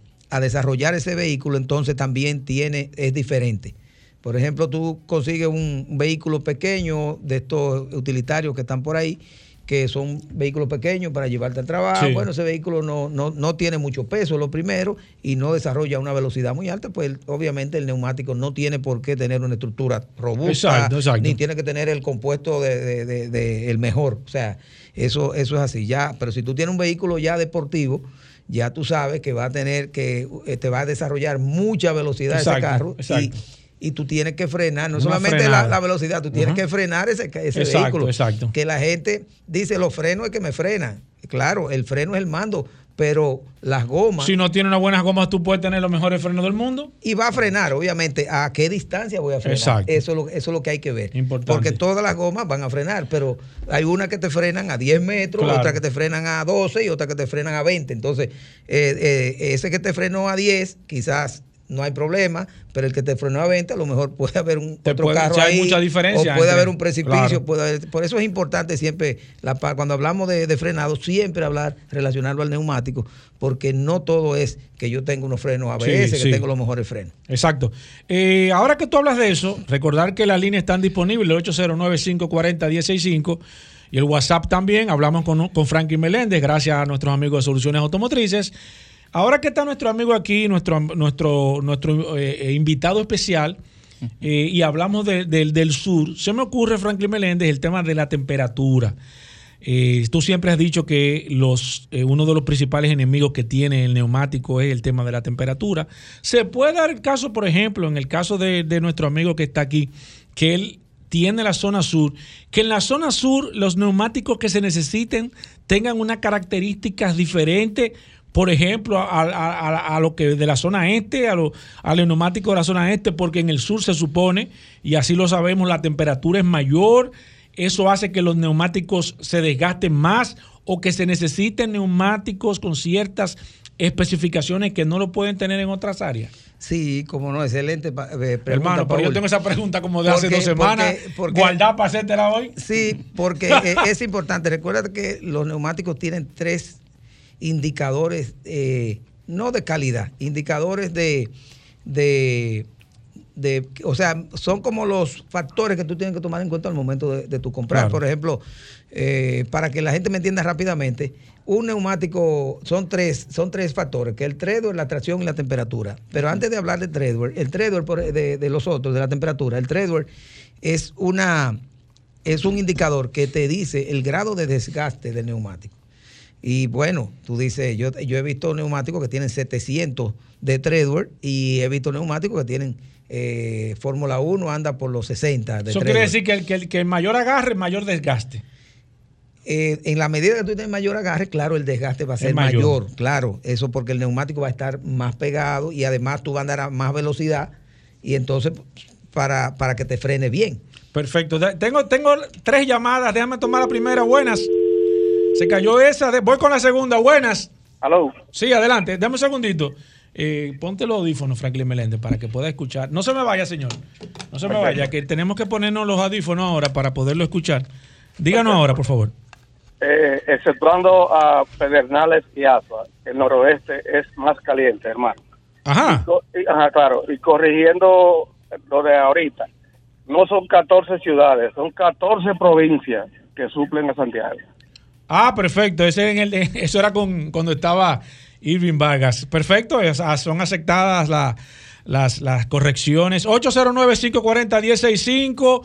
desarrollar ese vehículo, entonces también tiene, es diferente. Por ejemplo, tú consigues un vehículo pequeño de estos utilitarios que están por ahí, que son vehículos pequeños para llevarte al trabajo. Sí. Bueno, ese vehículo no, no, no tiene mucho peso, lo primero, y no desarrolla una velocidad muy alta, pues obviamente el neumático no tiene por qué tener una estructura robusta, Exacto, exacto. ni tiene que tener el compuesto de, de- de- de el mejor. O sea, eso, eso es así. Ya, pero si tú tienes un vehículo ya deportivo, ya tú sabes que va a tener que, eh, te va a desarrollar mucha velocidad ese Exacto, carro. exacto. Y, y tú tienes que frenar, no Una solamente la, velocidad, tú tienes que frenar ese, ese Exacto, vehículo. exacto. Que la gente dice, los frenos es que me frenan. Claro, el freno es el mando, pero las gomas... Si no tiene unas buenas gomas, tú puedes tener los mejores frenos del mundo. Y va a frenar, obviamente. ¿A qué distancia voy a frenar? Exacto. Eso, es lo, eso es lo que hay que ver. Importante. Porque todas las gomas van a frenar, pero hay unas que te frenan a 10 metros, Claro. otras que te frenan a 12 y otras que te frenan a 20. Entonces, eh, eh, ese que te frenó a 10, quizás no hay problema, pero el que te frenó a 20, a lo mejor puede haber un Te otro puede- carro hay ahí, mucha diferencia o puede haber un precipicio, claro. puede haber- por eso es importante siempre, la, cuando hablamos de, de frenado, siempre hablar, relacionarlo al neumático, porque no todo es que yo tengo unos frenos ABS, Sí, que sí. tengo los mejores frenos. Exacto. Eh, ahora que tú hablas de eso, recordar que las líneas están disponibles, 809-540-165 y el WhatsApp también. Hablamos con, con Frankie Meléndez, gracias a nuestros amigos de Soluciones Automotrices. Ahora que está nuestro amigo aquí, nuestro, nuestro, nuestro eh, eh, invitado especial, eh, y hablamos de- del- del sur, se me ocurre, Franklin Meléndez, el tema de la temperatura. Eh, tú siempre has dicho que los, uno de los principales enemigos que tiene el neumático es el tema de la temperatura. Se puede dar el caso, por ejemplo, en el caso de, de nuestro amigo que está aquí, que él tiene la zona sur, que en la zona sur los neumáticos que se necesiten tengan unas características diferentes, por ejemplo, a, a- a- a lo que de la zona este, a, lo, a los neumáticos de la zona este, porque en el sur se supone, y así lo sabemos, la temperatura es mayor, eso hace que los neumáticos se desgasten más o que se necesiten neumáticos con ciertas especificaciones que no lo pueden tener en otras áreas? Sí, como no, excelente eh, pregunta, Hermano, pero yo tengo esa pregunta como de hace dos semanas. porque- porque- guardada para hacértela hoy. Sí, porque eh, es importante. Recuerda que los neumáticos tienen tres indicadores, eh, no de calidad, indicadores de, de, de- o sea, son como los factores que tú tienes que tomar en cuenta al momento de, de tu comprar. Claro. Por ejemplo, eh, para que la gente me entienda rápidamente, un neumático son tres, son tres factores, que el treadwear, la tracción y la temperatura. Pero antes de hablar de treadwear, el treadwear por- de, de los otros, de la temperatura, el treadwear es una es un indicador que te dice el grado de desgaste del neumático. Y bueno, tú dices, yo, yo he visto neumáticos que tienen 700 de treadwear y he visto neumáticos que tienen eh, Fórmula 1 anda por los 60 de Eso quiere decir que el, que, el, que el mayor agarre, mayor desgaste. Eh, en la medida que tú tienes mayor agarre, claro, el desgaste va a ser mayor. mayor. Claro, eso porque el neumático va a estar más pegado y además tú vas a andar a más velocidad y entonces para, para que te frene bien. Perfecto. Tengo, tengo tres llamadas. Déjame tomar la primera. Buenas. Se cayó esa. de- Voy con la segunda. Buenas. Aló. Sí, adelante. Dame un segundito. Eh, ponte los audífonos, Franklin Meléndez, para que pueda escuchar. No se me vaya, señor. No se me vaya, que tenemos que ponernos los audífonos ahora para poderlo escuchar. Díganos ahora, por favor. Eh, exceptuando a Pedernales y Asua, el noroeste es más caliente, hermano. Ajá. Y- Ajá, claro. Y corrigiendo lo de ahorita, no son 14 ciudades, son 14 provincias que suplen a Santiago. Ah, perfecto. Ese en el, eso era con, cuando estaba Irving Vargas. Perfecto. ah, son aceptadas la- las, las correcciones. 809-540-1065.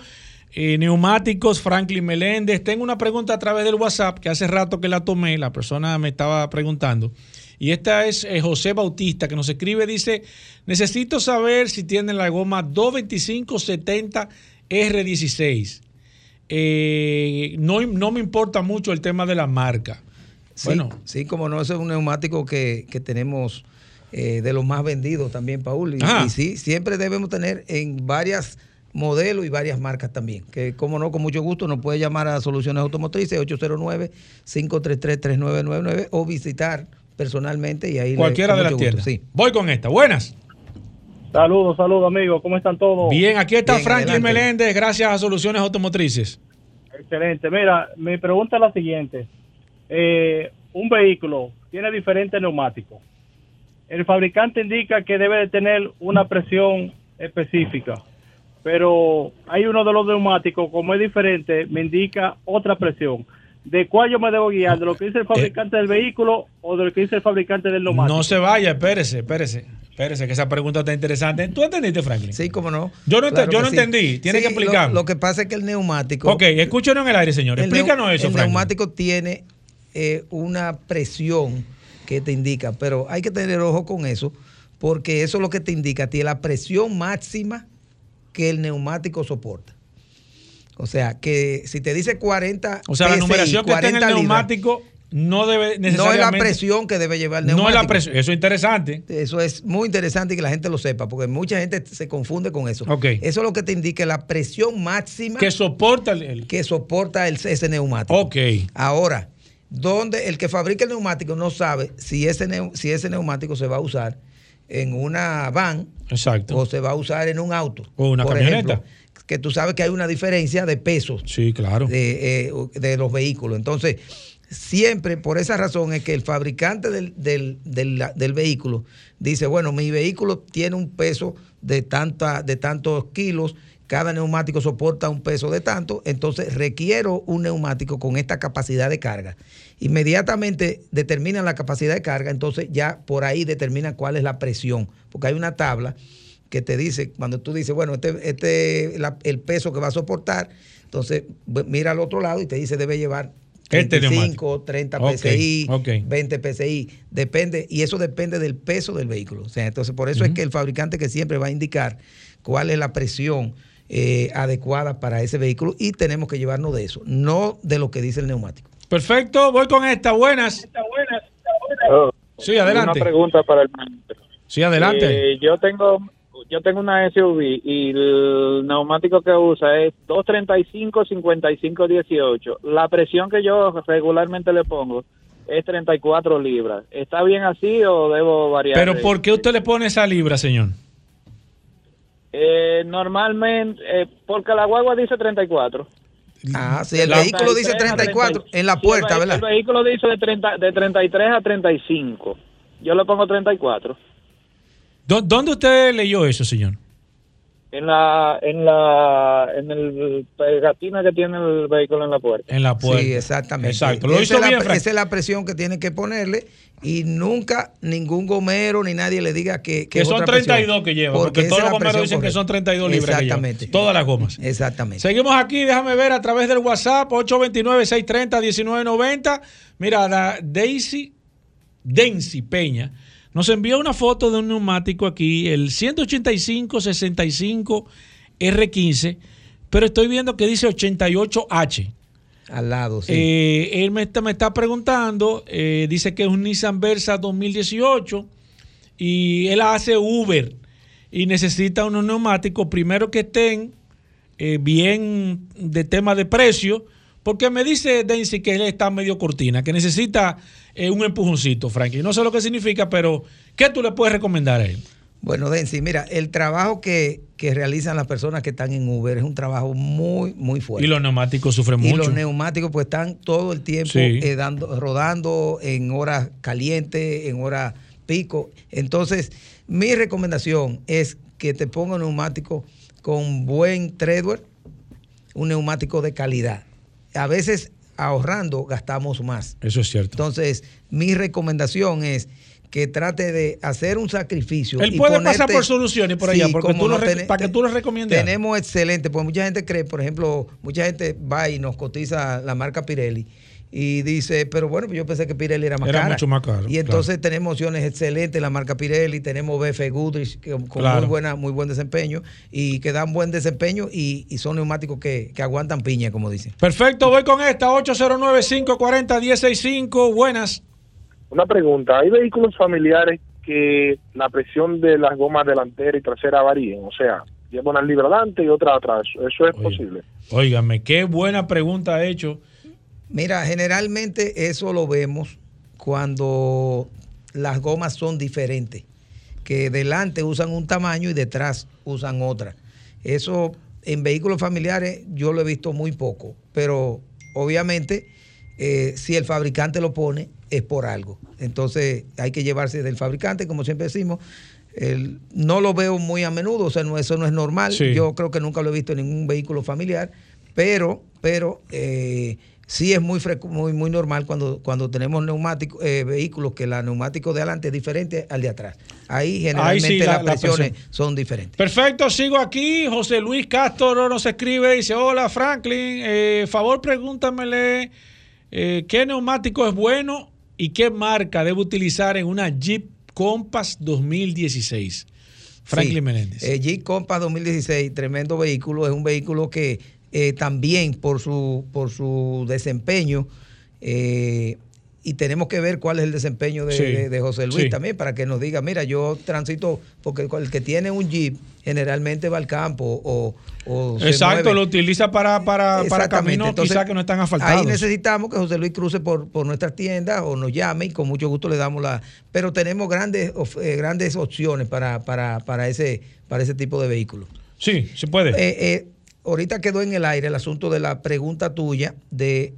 eh, neumáticos Franklin Meléndez. Tengo una pregunta a través del WhatsApp que hace rato que la tomé. La persona me estaba preguntando. Y esta es eh, José Bautista que nos escribe. Dice: Necesito saber si tienen la goma 22570 R16. Eh, no, no me importa mucho el tema de la marca. Sí, Bueno, sí, como no, ese es un neumático que, que tenemos eh, de los más vendidos también, Paul. Y, Ajá. y sí, siempre debemos tener en varias modelos y varias marcas también. Que como no, con mucho gusto nos puede llamar a Soluciones Automotrices 809-533-3999 o visitar personalmente y ahí cualquiera de las tiendas. Sí. Voy con esta. Buenas. Saludos, saludos amigos, ¿cómo están todos? Bien, aquí está Bien, Franklin adelante. Meléndez, gracias a Soluciones Automotrices. Excelente. Mira, mi pregunta es la siguiente. Eh, un vehículo tiene diferentes neumáticos. El fabricante indica que debe de tener una presión específica, pero hay uno de los neumáticos, como es diferente, me indica otra presión. ¿De cuál yo me debo guiar? ¿De lo que dice el fabricante del vehículo o de lo que dice el fabricante del neumático? No se vaya, espérese, espérese. Espérese, que esa pregunta está interesante. ¿Tú entendiste, Franklin? Sí, como no. Yo no ent- yo no entendí. Tiene que explicarme. Lo, que pasa es que el neumático. Ok, escúchenos en el aire, señor. El Explícanos eso, El Franklin. neumático tiene eh, una presión que te indica, pero hay que tener ojo con eso, porque eso es lo que te indica, tiene la presión máxima que el neumático soporta. O sea, que si te dice 40 O sea, la numeración que está en el 40 libras, neumático no debe no es necesariamente... la presión que debe llevar el No neumático. es la presión. Eso es interesante. Eso es muy interesante y que la gente lo sepa, porque mucha gente se confunde con eso. Ok. Eso es lo que te indica la presión máxima Que soporta el... que soporta el- ese neumático. Ok. Ahora, donde el que fabrica el neumático no sabe si ese, si ese neumático se va a usar en una van Exacto. o se va a usar en un auto. O una Por camioneta. ejemplo, que tú sabes que hay una diferencia de pesos Sí, claro. de, eh, de los vehículos. Entonces, siempre por esa razón es que el fabricante del, del- del- vehículo dice, bueno, mi vehículo tiene un peso de, tanta, de tantos kilos, cada neumático soporta un peso de tanto, entonces requiero un neumático con esta capacidad de carga. Inmediatamente determinan la capacidad de carga, entonces ya por ahí determinan cuál es la presión, porque hay una tabla que te dice, cuando tú dices, bueno, este, este el peso que va a soportar, entonces v- mira al otro lado y te dice debe llevar Este 35, 30 Ok, PSI, ok. 20 PSI, depende, y eso depende del peso del vehículo. O sea, entonces por eso es que el fabricante que siempre va a indicar cuál es la presión eh, adecuada para ese vehículo y tenemos que llevarnos de eso, no de lo que dice el neumático. Perfecto, voy con esta. Buenas. Sí, adelante. Una pregunta para el Sí, adelante. Eh, yo tengo yo tengo una SUV y el neumático que usa es 235 55 18. La presión que yo regularmente le pongo es 34 libras. ¿Está bien así o debo variar? Pero ¿por qué usted le pone esa libra, señor? Eh, normalmente, eh, porque la guagua dice 34. Ah, sí, el La- vehículo dice 34 en la Sí, puerta, el, ve- ¿verdad? El vehículo dice de, 30, de 33 a 35. Yo le pongo 34. ¿Dó- ¿Dónde usted leyó eso, señor? En la, en la, en el pegatina que tiene el vehículo en la puerta. En la puerta. Sí, exactamente. Exacto. Lo esa, hizo es la, bien, Frank. esa es la presión que tiene que ponerle y nunca ningún gomero ni nadie le diga que, Que es son otra presión. 32 que lleva, porque esa todos los la gomeros dicen que correcta. son 32 libras que. Exactamente. Todas las gomas. Exactamente. Seguimos aquí, déjame ver a través del WhatsApp 829-630-1990. Mira, la Daisy, Densi Peña nos envió una foto de un neumático aquí, el 185-65 R15, pero estoy viendo que dice 88H. Al lado, sí. Eh, él me está, me está preguntando, eh, dice que es un Nissan Versa 2018 y él hace Uber y necesita unos neumáticos, primero que estén eh, bien de tema de precio, porque me dice Densi que él está medio cortina, que necesita eh, un empujoncito, Frankie. No sé lo que significa, pero ¿qué tú le puedes recomendar a él? Bueno, Densi, mira, el trabajo que, que realizan las personas que están en Uber es un trabajo muy, muy fuerte. Y los neumáticos sufren Y mucho. los neumáticos pues están todo el tiempo Sí. eh, dando, rodando en horas calientes, en horas pico. Entonces, mi recomendación es que te ponga un neumático con buen treadwear, un neumático de calidad. A veces ahorrando gastamos más. Eso es cierto. Entonces, mi recomendación es que trate de hacer un sacrificio. Él y puede ponerte- pasar por soluciones por allá, Sí, porque tú lo no, re- ten- para que tú lo recomiendes. Tenemos excelente, porque mucha gente cree, por ejemplo, mucha gente va y nos cotiza la marca Pirelli y dice, pero bueno, pues yo pensé que Pirelli era más Era cara. mucho más caro, Y entonces tenemos opciones excelentes, la marca Pirelli, tenemos BF Goodrich que- con Claro. muy, buena, muy buen desempeño y que dan buen desempeño y, y son neumáticos que, que aguantan piña, como dicen. Perfecto, voy con esta, 809-540-165. Buenas. Una pregunta, ¿hay vehículos familiares que la presión de las gomas delantera y trasera varíen? O sea, lleva una libra adelante y otra atrás. ¿Eso es posible? Óigame, qué buena pregunta ha hecho. Mira, generalmente eso lo vemos cuando las gomas son diferentes, que delante usan un tamaño y detrás usan otra. Eso en vehículos familiares yo lo he visto muy poco, pero obviamente eh, si el fabricante lo pone es por algo. Entonces hay que llevarse del fabricante, como siempre decimos. El- no lo veo muy a menudo, o sea, no, eso no es normal. Sí. Yo creo que nunca lo he visto en ningún vehículo familiar, pero, pero eh, sí es muy, muy, muy normal cuando, cuando tenemos neumáticos, eh, vehículos que la neumático de adelante es diferente al de atrás. Ahí generalmente sí, la- las la presiones presión. son diferentes. Perfecto, sigo aquí. José Luis Castro nos escribe, dice, hola Franklin, eh, favor pregúntamele eh, qué neumático es bueno y qué marca debo utilizar en una Jeep Compass 2016. Franklin Sí. Menéndez. Eh, Jeep Compass 2016, tremendo vehículo. Es un vehículo que eh, también por su, por su desempeño, eh, y tenemos que ver cuál es el desempeño de, Sí. de- de José Luis Sí. también, para que nos diga, mira, yo transito, porque el que tiene un Jeep generalmente va al campo o... o Exacto, lo utiliza para, para, para caminos quizás que no están asfaltados. Ahí necesitamos que José Luis cruce por, por nuestras tiendas o nos llame y con mucho gusto le damos la... Pero tenemos grandes, of- eh, grandes opciones para, para, para, ese, para ese tipo de vehículos. Sí, se puede. Eh, eh, ahorita quedó en el aire el asunto de la pregunta tuya de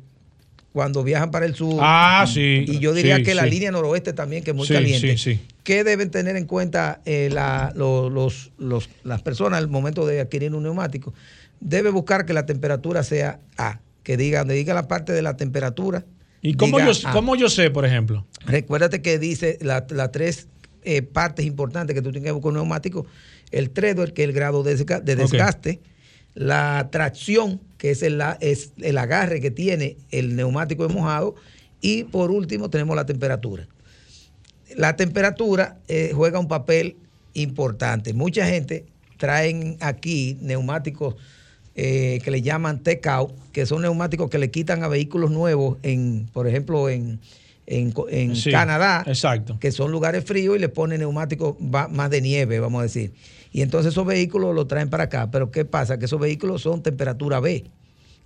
cuando viajan para el sur. Ah, sí. Y yo diría Sí, que la línea noroeste también, que es muy Sí, caliente. sí, sí. ¿Qué deben tener en cuenta eh, la- lo- los, los- las personas al momento de adquirir un neumático? Debe buscar que la temperatura sea A, que diga, donde diga la parte de la temperatura. ¿Y cómo yo, A. cómo yo sé, por ejemplo? Recuérdate que dice la- las tres eh, partes importantes que tú tienes que buscar un neumático. El treadwear, que es el grado de, desgaste. La tracción, que es el, agarre que tiene el neumático de mojado. Y por último tenemos la temperatura. La temperatura eh, juega un papel importante. Mucha gente traen aquí neumáticos eh, que le llaman take-out, que son neumáticos que le quitan a vehículos nuevos, en, por ejemplo, en, en, en Sí, Canadá, Exacto. que son lugares fríos y le ponen neumáticos más de nieve, vamos a decir. Y entonces esos vehículos los traen para acá. Pero ¿qué pasa? Que esos vehículos son temperatura B.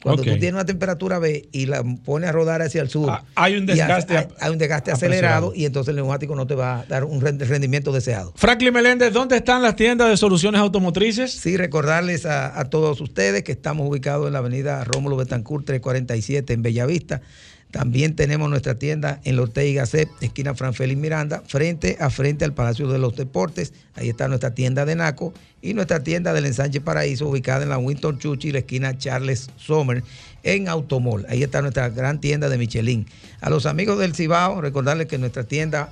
Cuando tú tienes una temperatura B y la pones a rodar hacia el sur, Ah, hay un desgaste hay, hay un desgaste acelerado y entonces el neumático no te va a dar un rend- rendimiento deseado. Franklin Meléndez, ¿dónde están las tiendas de soluciones automotrices? Sí, recordarles a, a todos ustedes que estamos ubicados en la avenida Rómulo Betancourt 347 en Bellavista. También tenemos nuestra tienda en la Ortega y Gasset, esquina Fran Félix Miranda, frente a frente al Palacio de los Deportes. Ahí está nuestra tienda de Naco y nuestra tienda del Ensanche Paraíso, ubicada en la Winton Chuchi, la esquina Charles Sommer, en Automol. Ahí está nuestra gran tienda de Michelin. A los amigos del Cibao, recordarles que nuestra tienda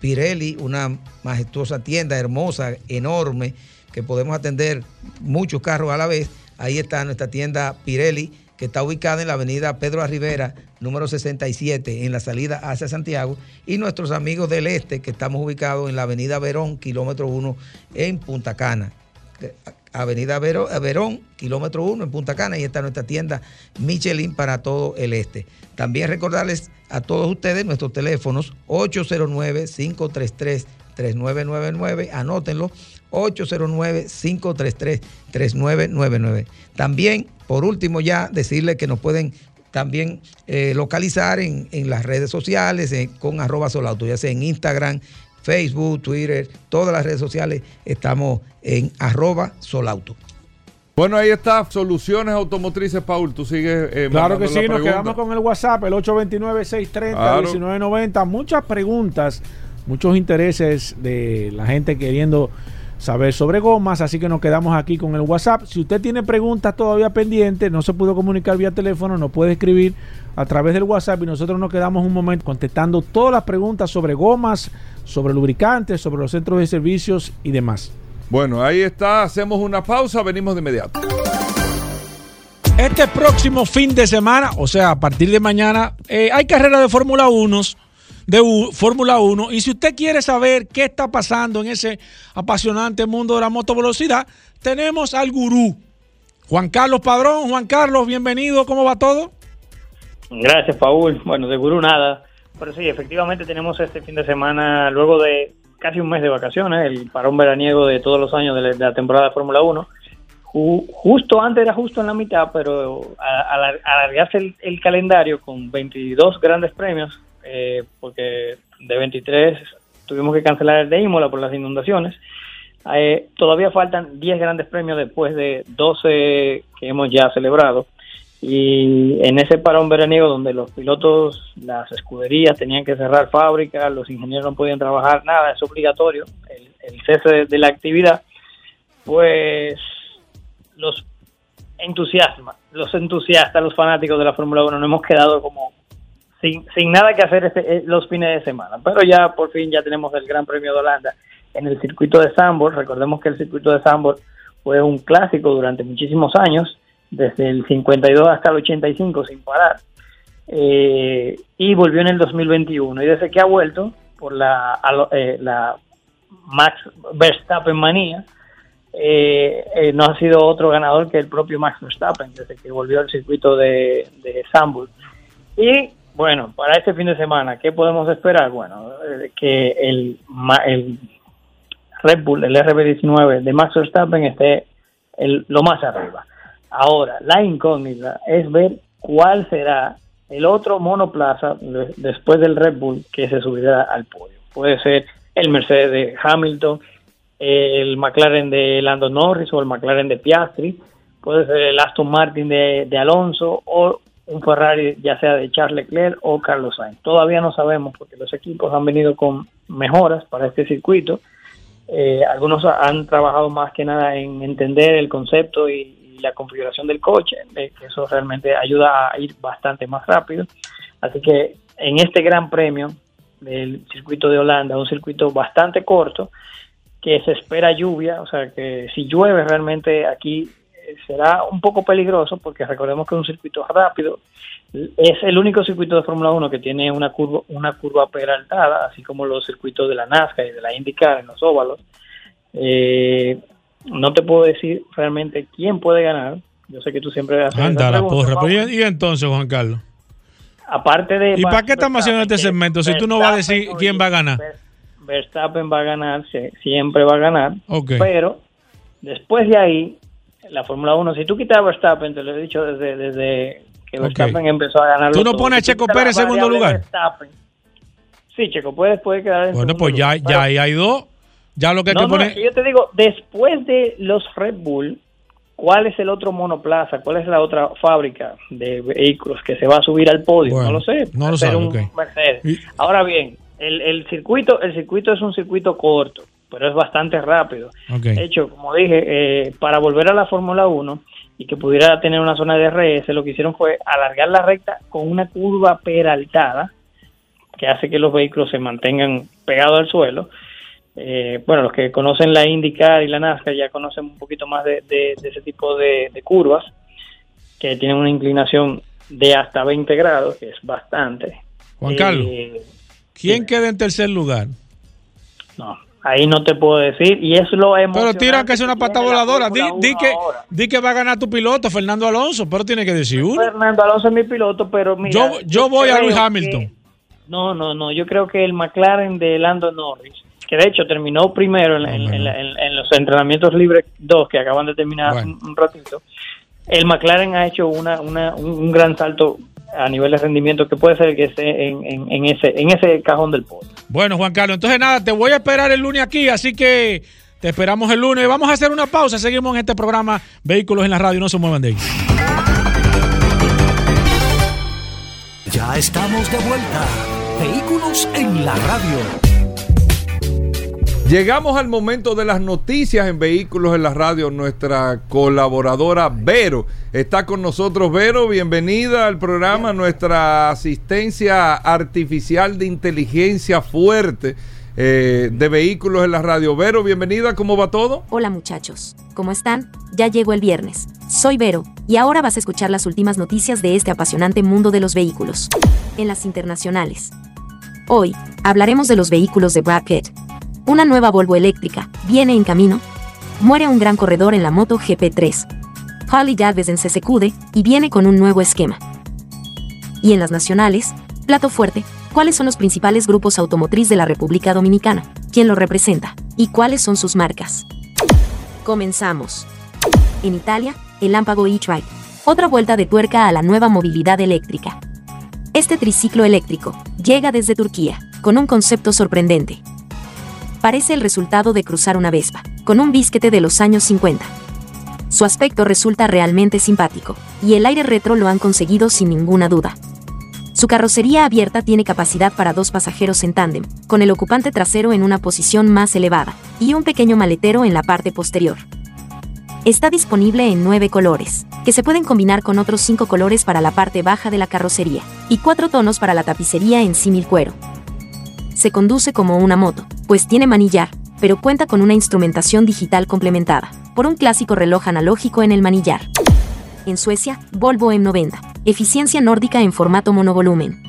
Pirelli, una majestuosa tienda hermosa, enorme, que podemos atender muchos carros a la vez. Ahí está nuestra tienda Pirelli, que está ubicada en la avenida Pedro Rivera, número 67, en la salida hacia Santiago. Y nuestros amigos del este, que estamos ubicados en la avenida Verón, kilómetro 1, en Punta Cana. Avenida Verón, kilómetro 1 en Punta Cana, y está nuestra tienda Michelin para todo el este. También recordarles a todos ustedes nuestros teléfonos 809-533-3999, anótenlo, 809-533-3999. También, por último, ya decirles que nos pueden también eh, localizar en, en las redes sociales eh, con arroba solauto, ya sea en Instagram, Facebook, Twitter, todas las redes sociales estamos en arroba solauto. Bueno, ahí está, soluciones automotrices, Paul. Tú sigues. eh, Claro que sí, la nos pregunta. quedamos con el WhatsApp, el 829-630-1990. Muchas preguntas, muchos intereses de la gente queriendo saber sobre gomas, así que nos quedamos aquí con el WhatsApp. Si usted tiene preguntas todavía pendientes, no se pudo comunicar vía teléfono, nos puede escribir a través del WhatsApp y nosotros nos quedamos un momento contestando todas las preguntas sobre gomas, sobre lubricantes, sobre los centros de servicios y demás. Bueno, ahí está. Hacemos una pausa, venimos de inmediato. Este próximo fin de semana, o sea, a partir de mañana, eh, hay carrera de Fórmula 1, de Fórmula 1. Y si usted quiere saber qué está pasando en ese apasionante mundo de la motovelocidad, tenemos al gurú, Juan Carlos Padrón. Juan Carlos, bienvenido, ¿cómo va todo? Gracias, Paul. Bueno, de gurú nada. Pero sí, efectivamente tenemos este fin de semana, luego de casi un mes de vacaciones, el parón veraniego de todos los años de la, temporada de Fórmula 1. Ju- justo antes era justo en la mitad, pero al alargarse el, el calendario con 22 grandes premios, eh, porque de 23 tuvimos que cancelar el de Imola por las inundaciones, eh, todavía faltan 10 grandes premios después de 12 que hemos ya celebrado. Y en ese parón veraniego donde los pilotos, las escuderías tenían que cerrar fábricas, los ingenieros no podían trabajar, nada, es obligatorio el, cese de, la actividad, pues los entusiasma, los entusiastas, los fanáticos de la Fórmula 1 nos hemos quedado como sin, nada que hacer este- eh, los fines de semana. Pero ya por fin ya tenemos el Gran Premio de Holanda en el circuito de Zandvoort. Recordemos que el circuito de Zandvoort fue un clásico durante muchísimos años, desde el 52 hasta el 85 sin parar. Eh, y volvió en el 2021. Y desde que ha vuelto, por eh, la Max Verstappen manía, eh, eh, no ha sido otro ganador que el propio Max Verstappen desde que volvió al circuito de, de Zandvoort. Y bueno, para este fin de semana, ¿qué podemos esperar? Bueno, eh, que el, el Red Bull, el RB19 de Max Verstappen esté lo más arriba. Ahora, la incógnita es ver cuál será el otro monoplaza de- después del Red Bull que se subirá al podio. Puede ser el Mercedes de Hamilton, el McLaren de Lando Norris o el McLaren de Piastri, puede ser el Aston Martin de, de Alonso o un Ferrari ya sea de Charles Leclerc o Carlos Sainz. Todavía no sabemos porque los equipos han venido con mejoras para este circuito. Eh, algunos han trabajado más que nada en entender el concepto y, la configuración del coche, eh, que eso realmente ayuda a ir bastante más rápido. Así que en este gran premio del circuito de Holanda, un circuito bastante corto, que se espera lluvia, o sea que si llueve realmente aquí será un poco peligroso porque recordemos que es un circuito rápido, es el único circuito de Fórmula 1 que tiene una curva, una curva peraltada, así como los circuitos de la NASCAR y de la IndyCar en los óvalos. Eh, no te puedo decir realmente quién puede ganar. Yo sé que tú siempre haces Anda la pregunta, porra. Pero ¿y, y entonces, Juan Carlos? Aparte de ¿Y para qué estamos haciendo este segmento si tú no vas a decir quién va a ganar? Verstappen va a ganar, sie- siempre va a ganar, pero después de ahí, la Fórmula 1. Si tú quitas a Verstappen, te lo he dicho desde, desde que. Verstappen empezó a ganar. ¿Tú no todo. pones a Checo Pérez en segundo lugar? Verstappen, sí, Checo Pérez puede quedar en Bueno, segundo pues ya, lugar. ya ahí hay dos. Ya lo que hay No, que poner. yo te digo, después de los Red Bull, ¿cuál es el otro monoplaza? ¿Cuál es la otra fábrica de vehículos que se va a subir al podio? Bueno, no lo sé. no lo Puede ser sabe, un ok. Mercedes. Y- Ahora bien, el, el circuito, el circuito es un circuito corto, pero es bastante rápido. De hecho, como dije, eh, para volver a la Fórmula 1 y que pudiera tener una zona de RS, lo que hicieron fue alargar la recta con una curva peraltada que hace que los vehículos se mantengan pegados al suelo. Eh, bueno, los que conocen la IndyCar y la NASCAR ya conocen un poquito más de, de- de ese tipo de, de curvas que tienen una inclinación de hasta 20 grados, que es bastante. Juan Eh, Carlos, ¿quién queda en tercer lugar? No, ahí no te puedo decir y es lo Pero tira que es una pata voladora. Di, Fórmula di 1 que, ahora. di que va a ganar tu piloto, Fernando Alonso, pero tiene que decir uno. Fernando Alonso es mi piloto, pero mira, Yo, yo voy a Luis que- Hamilton. No, no, no. Yo creo que el McLaren de Lando Norris, que de hecho terminó primero en, en- en en- en los entrenamientos libres 2 que acaban de terminar Bueno. un, un ratito, el McLaren ha hecho una, una- un, un gran salto a nivel de rendimiento que puede ser que esté en, en- en ese en ese cajón del podio. Bueno, Juan Carlos, entonces nada, te voy a esperar el lunes aquí, así que te esperamos el lunes. Vamos a hacer una pausa, seguimos en este programa Vehículos en la Radio, no se muevan de ahí. Ya estamos de vuelta. Vehículos en la radio. Llegamos al momento de las noticias en Vehículos en la Radio. Nuestra colaboradora Vero está con nosotros. Vero, bienvenida al programa. Nuestra asistencia artificial de inteligencia fuerte eh, de Vehículos en la Radio. Vero, bienvenida. ¿Cómo va todo? Hola muchachos, ¿cómo están? Ya llegó el viernes. Soy Vero, y ahora vas a escuchar las últimas noticias de este apasionante mundo de los vehículos. En las internacionales. Hoy, hablaremos de los vehículos de Brad Pitt. Una nueva Volvo eléctrica, viene en camino. Muere un gran corredor en la moto GP3. Harley Davidson se secude y viene con un nuevo esquema. Y en las nacionales, plato fuerte, ¿cuáles son los principales grupos automotriz de la República Dominicana? ¿Quién lo representa? ¿Y cuáles son sus marcas? Comenzamos. En Italia, el Lámpago e-Trike. Otra vuelta de tuerca a la nueva movilidad eléctrica. Este triciclo eléctrico llega desde Turquía, con un concepto sorprendente. Parece el resultado de cruzar una Vespa, con un bisquete de los años 50. Su aspecto resulta realmente simpático, y el aire retro lo han conseguido sin ninguna duda. Su carrocería abierta tiene capacidad para dos pasajeros en tándem, con el ocupante trasero en una posición más elevada, y un pequeño maletero en la parte posterior. Está disponible en nueve colores, que se pueden combinar con otros cinco colores para la parte baja de la carrocería, y cuatro tonos para la tapicería en símil cuero. Se conduce como una moto, pues tiene manillar, pero cuenta con una instrumentación digital complementada, por un clásico reloj analógico en el manillar. En Suecia, Volvo M90, eficiencia nórdica en formato monovolumen.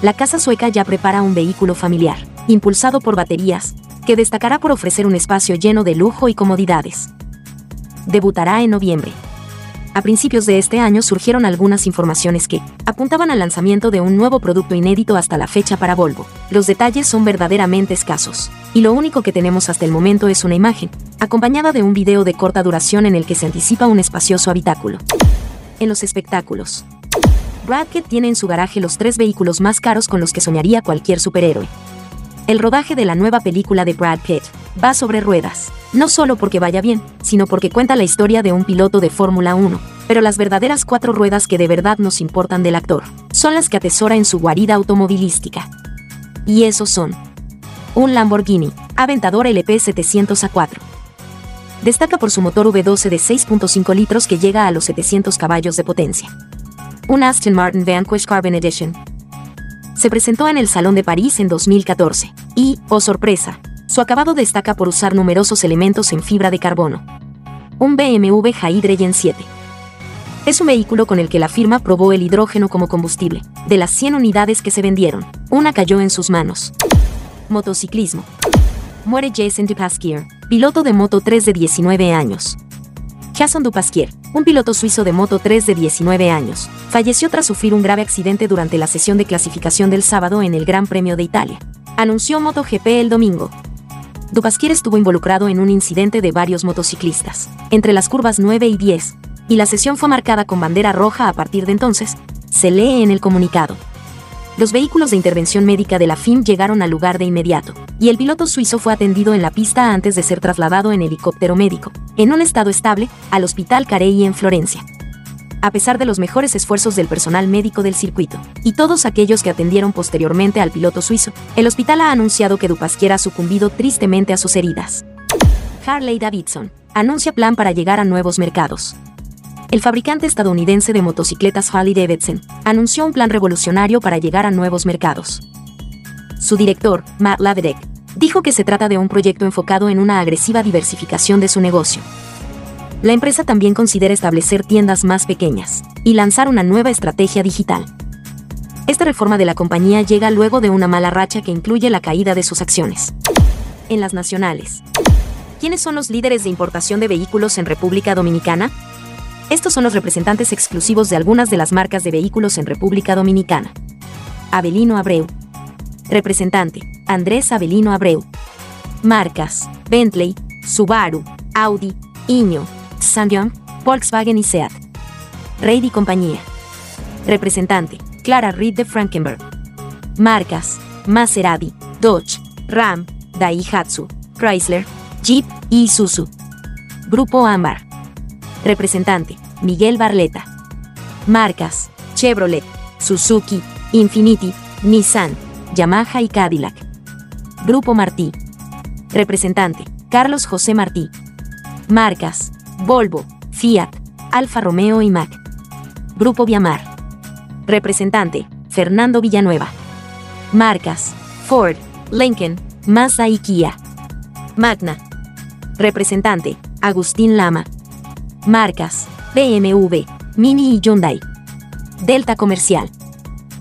La casa sueca ya prepara un vehículo familiar, impulsado por baterías, que destacará por ofrecer un espacio lleno de lujo y comodidades. Debutará en noviembre. A principios de este año surgieron algunas informaciones que apuntaban al lanzamiento de un nuevo producto inédito hasta la fecha para Volvo. Los detalles son verdaderamente escasos, y lo único que tenemos hasta el momento es una imagen, acompañada de un video de corta duración en el que se anticipa un espacioso habitáculo. En los espectáculos. Brad Pitt tiene en su garaje los tres vehículos más caros con los que soñaría cualquier superhéroe. El rodaje de la nueva película de Brad Pitt va sobre ruedas, no solo porque vaya bien, sino porque cuenta la historia de un piloto de Fórmula 1, pero las verdaderas cuatro ruedas que de verdad nos importan del actor, son las que atesora en su guarida automovilística. Y esos son un Lamborghini Aventador LP 700A4. Destaca por su motor V12 de 6.5 litros que llega a los 700 caballos de potencia. Un Aston Martin Vanquish Carbon Edition, se presentó en el Salón de París en 2014, y, oh sorpresa, su acabado destaca por usar numerosos elementos en fibra de carbono. Un BMW Hydrogen 7. Es un vehículo con el que la firma probó el hidrógeno como combustible. De las 100 unidades que se vendieron, una cayó en sus manos. Motociclismo. Muere Jason Dupasquier, piloto de Moto 3 de 19 años. Jason Dupasquier, un piloto suizo de Moto 3 de 19 años, falleció tras sufrir un grave accidente durante la sesión de clasificación del sábado en el Gran Premio de Italia. Anunció MotoGP el domingo. Dupasquier estuvo involucrado en un incidente de varios motociclistas, entre las curvas 9 y 10, y la sesión fue marcada con bandera roja a partir de entonces, se lee en el comunicado. Los vehículos de intervención médica de la FIM llegaron al lugar de inmediato, y el piloto suizo fue atendido en la pista antes de ser trasladado en helicóptero médico, en un estado estable, al Hospital Carey en Florencia. A pesar de los mejores esfuerzos del personal médico del circuito, y todos aquellos que atendieron posteriormente al piloto suizo, el hospital ha anunciado que Dupasquier ha sucumbido tristemente a sus heridas. Harley Davidson anuncia plan para llegar a nuevos mercados el fabricante estadounidense de motocicletas Harley Davidson anunció un plan revolucionario para llegar a nuevos mercados. Su director, Matt Lavedek, dijo que se trata de un proyecto enfocado en una agresiva diversificación de su negocio. La empresa también considera establecer tiendas más pequeñas y lanzar una nueva estrategia digital. Esta reforma de la compañía llega luego de una mala racha que incluye la caída de sus acciones. En las nacionales. ¿Quiénes son los líderes de importación de vehículos en República Dominicana? Estos son los representantes exclusivos de algunas de las marcas de vehículos en República Dominicana. Avelino Abreu. Representante, Andrés Avelino Abreu. Marcas, Bentley, Subaru, Audi, Iño, Sanyong, Volkswagen y Seat. Reid y compañía. Representante, Clara Reed de Frankenberg. Marcas, Maserati, Dodge, Ram, Daihatsu, Chrysler, Jeep y Isuzu. Grupo Ámbar. Representante, Miguel Barleta. Marcas, Chevrolet, Suzuki, Infiniti, Nissan, Yamaha y Cadillac. Grupo Martí. Representante, Carlos José Martí. Marcas, Volvo, Fiat, Alfa Romeo y Mac. Grupo Viamar. Representante, Fernando Villanueva. Marcas, Ford, Lincoln, Mazda y Kia. Magna. Representante, Agustín Lama. Marcas, BMW, Mini y Hyundai. Delta Comercial.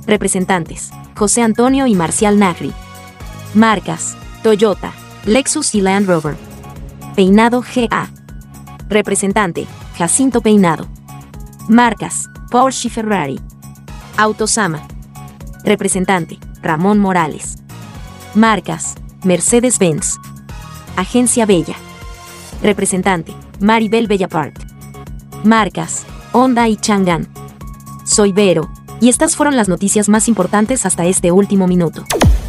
Representantes, José Antonio y Marcial Nagri. Marcas, Toyota, Lexus y Land Rover. Peinado GA. Representante, Jacinto Peinado. Marcas, Porsche y Ferrari. Autosama. Representante, Ramón Morales. Marcas, Mercedes-Benz. Agencia Bella. Representante, Maribel Bellapart. Marcas, Honda y Chang'an. Soy Vero, y estas fueron las noticias más importantes hasta este último minuto.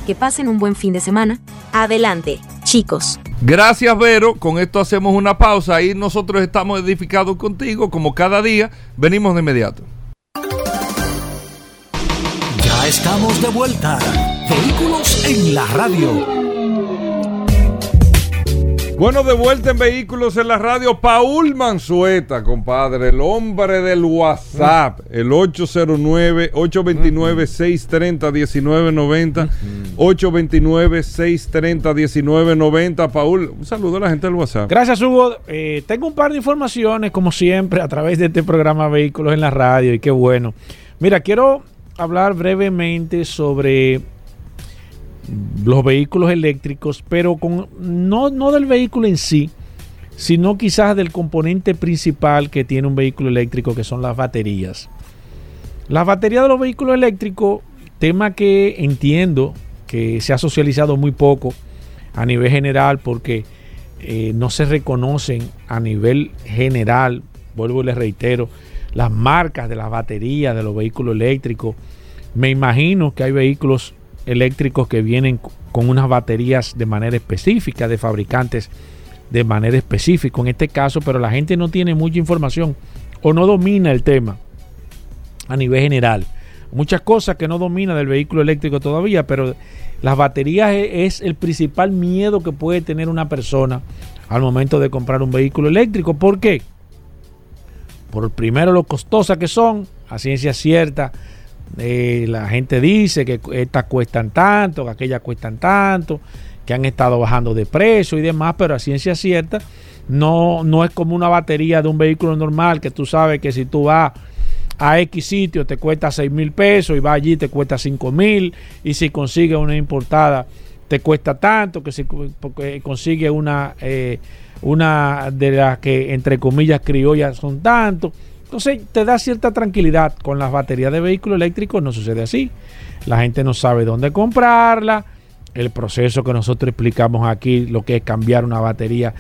Que pasen un buen fin de semana. Adelante, chicos. Gracias, Vero. Con esto hacemos una pausa y nosotros estamos edificados contigo, como cada día. Venimos de inmediato. Ya estamos de vuelta. Vehículos en la radio. Bueno, de vuelta en Vehículos en la Radio, Paul Manzueta, compadre, el hombre del WhatsApp, el 809-829-630-1990, 829-630-1990. Paul, un saludo a la gente del WhatsApp. Gracias, Hugo. Eh, tengo un par de informaciones, como siempre, a través de este programa Vehículos en la Radio, y qué bueno. Mira, quiero hablar brevemente sobre los vehículos eléctricos, pero con no, no del vehículo en sí, sino quizás del componente principal que tiene un vehículo eléctrico, que son las baterías. Las baterías de los vehículos eléctricos, tema que entiendo que se ha socializado muy poco a nivel general porque eh, no se reconocen a nivel general, vuelvo y les reitero, las marcas de las baterías de los vehículos eléctricos. Me imagino que hay vehículos eléctricos que vienen con unas baterías de manera específica, de fabricantes de manera específica en este caso, pero la gente no tiene mucha información o no domina el tema a nivel general. Muchas cosas que no domina del vehículo eléctrico todavía, pero las baterías e, es el principal miedo que puede tener una persona al momento de comprar un vehículo eléctrico. ¿Por qué? Por primero lo costosas que son, a ciencia cierta, eh, la gente dice que estas cuestan tanto, que aquellas cuestan tanto, que han estado bajando de precio y demás, pero a ciencia cierta no, no es como una batería de un vehículo normal que tú sabes que si tú vas a X sitio te cuesta 6 mil pesos y vas allí te cuesta 5 mil y si consigues una importada te cuesta tanto, que si consigue una, eh, una de las que entre comillas criollas son tanto. Entonces te da cierta tranquilidad. Con las baterías de vehículos eléctricos no sucede así. La gente no sabe dónde comprarla. el proceso que nosotros explicamos aquí, lo que es cambiar una batería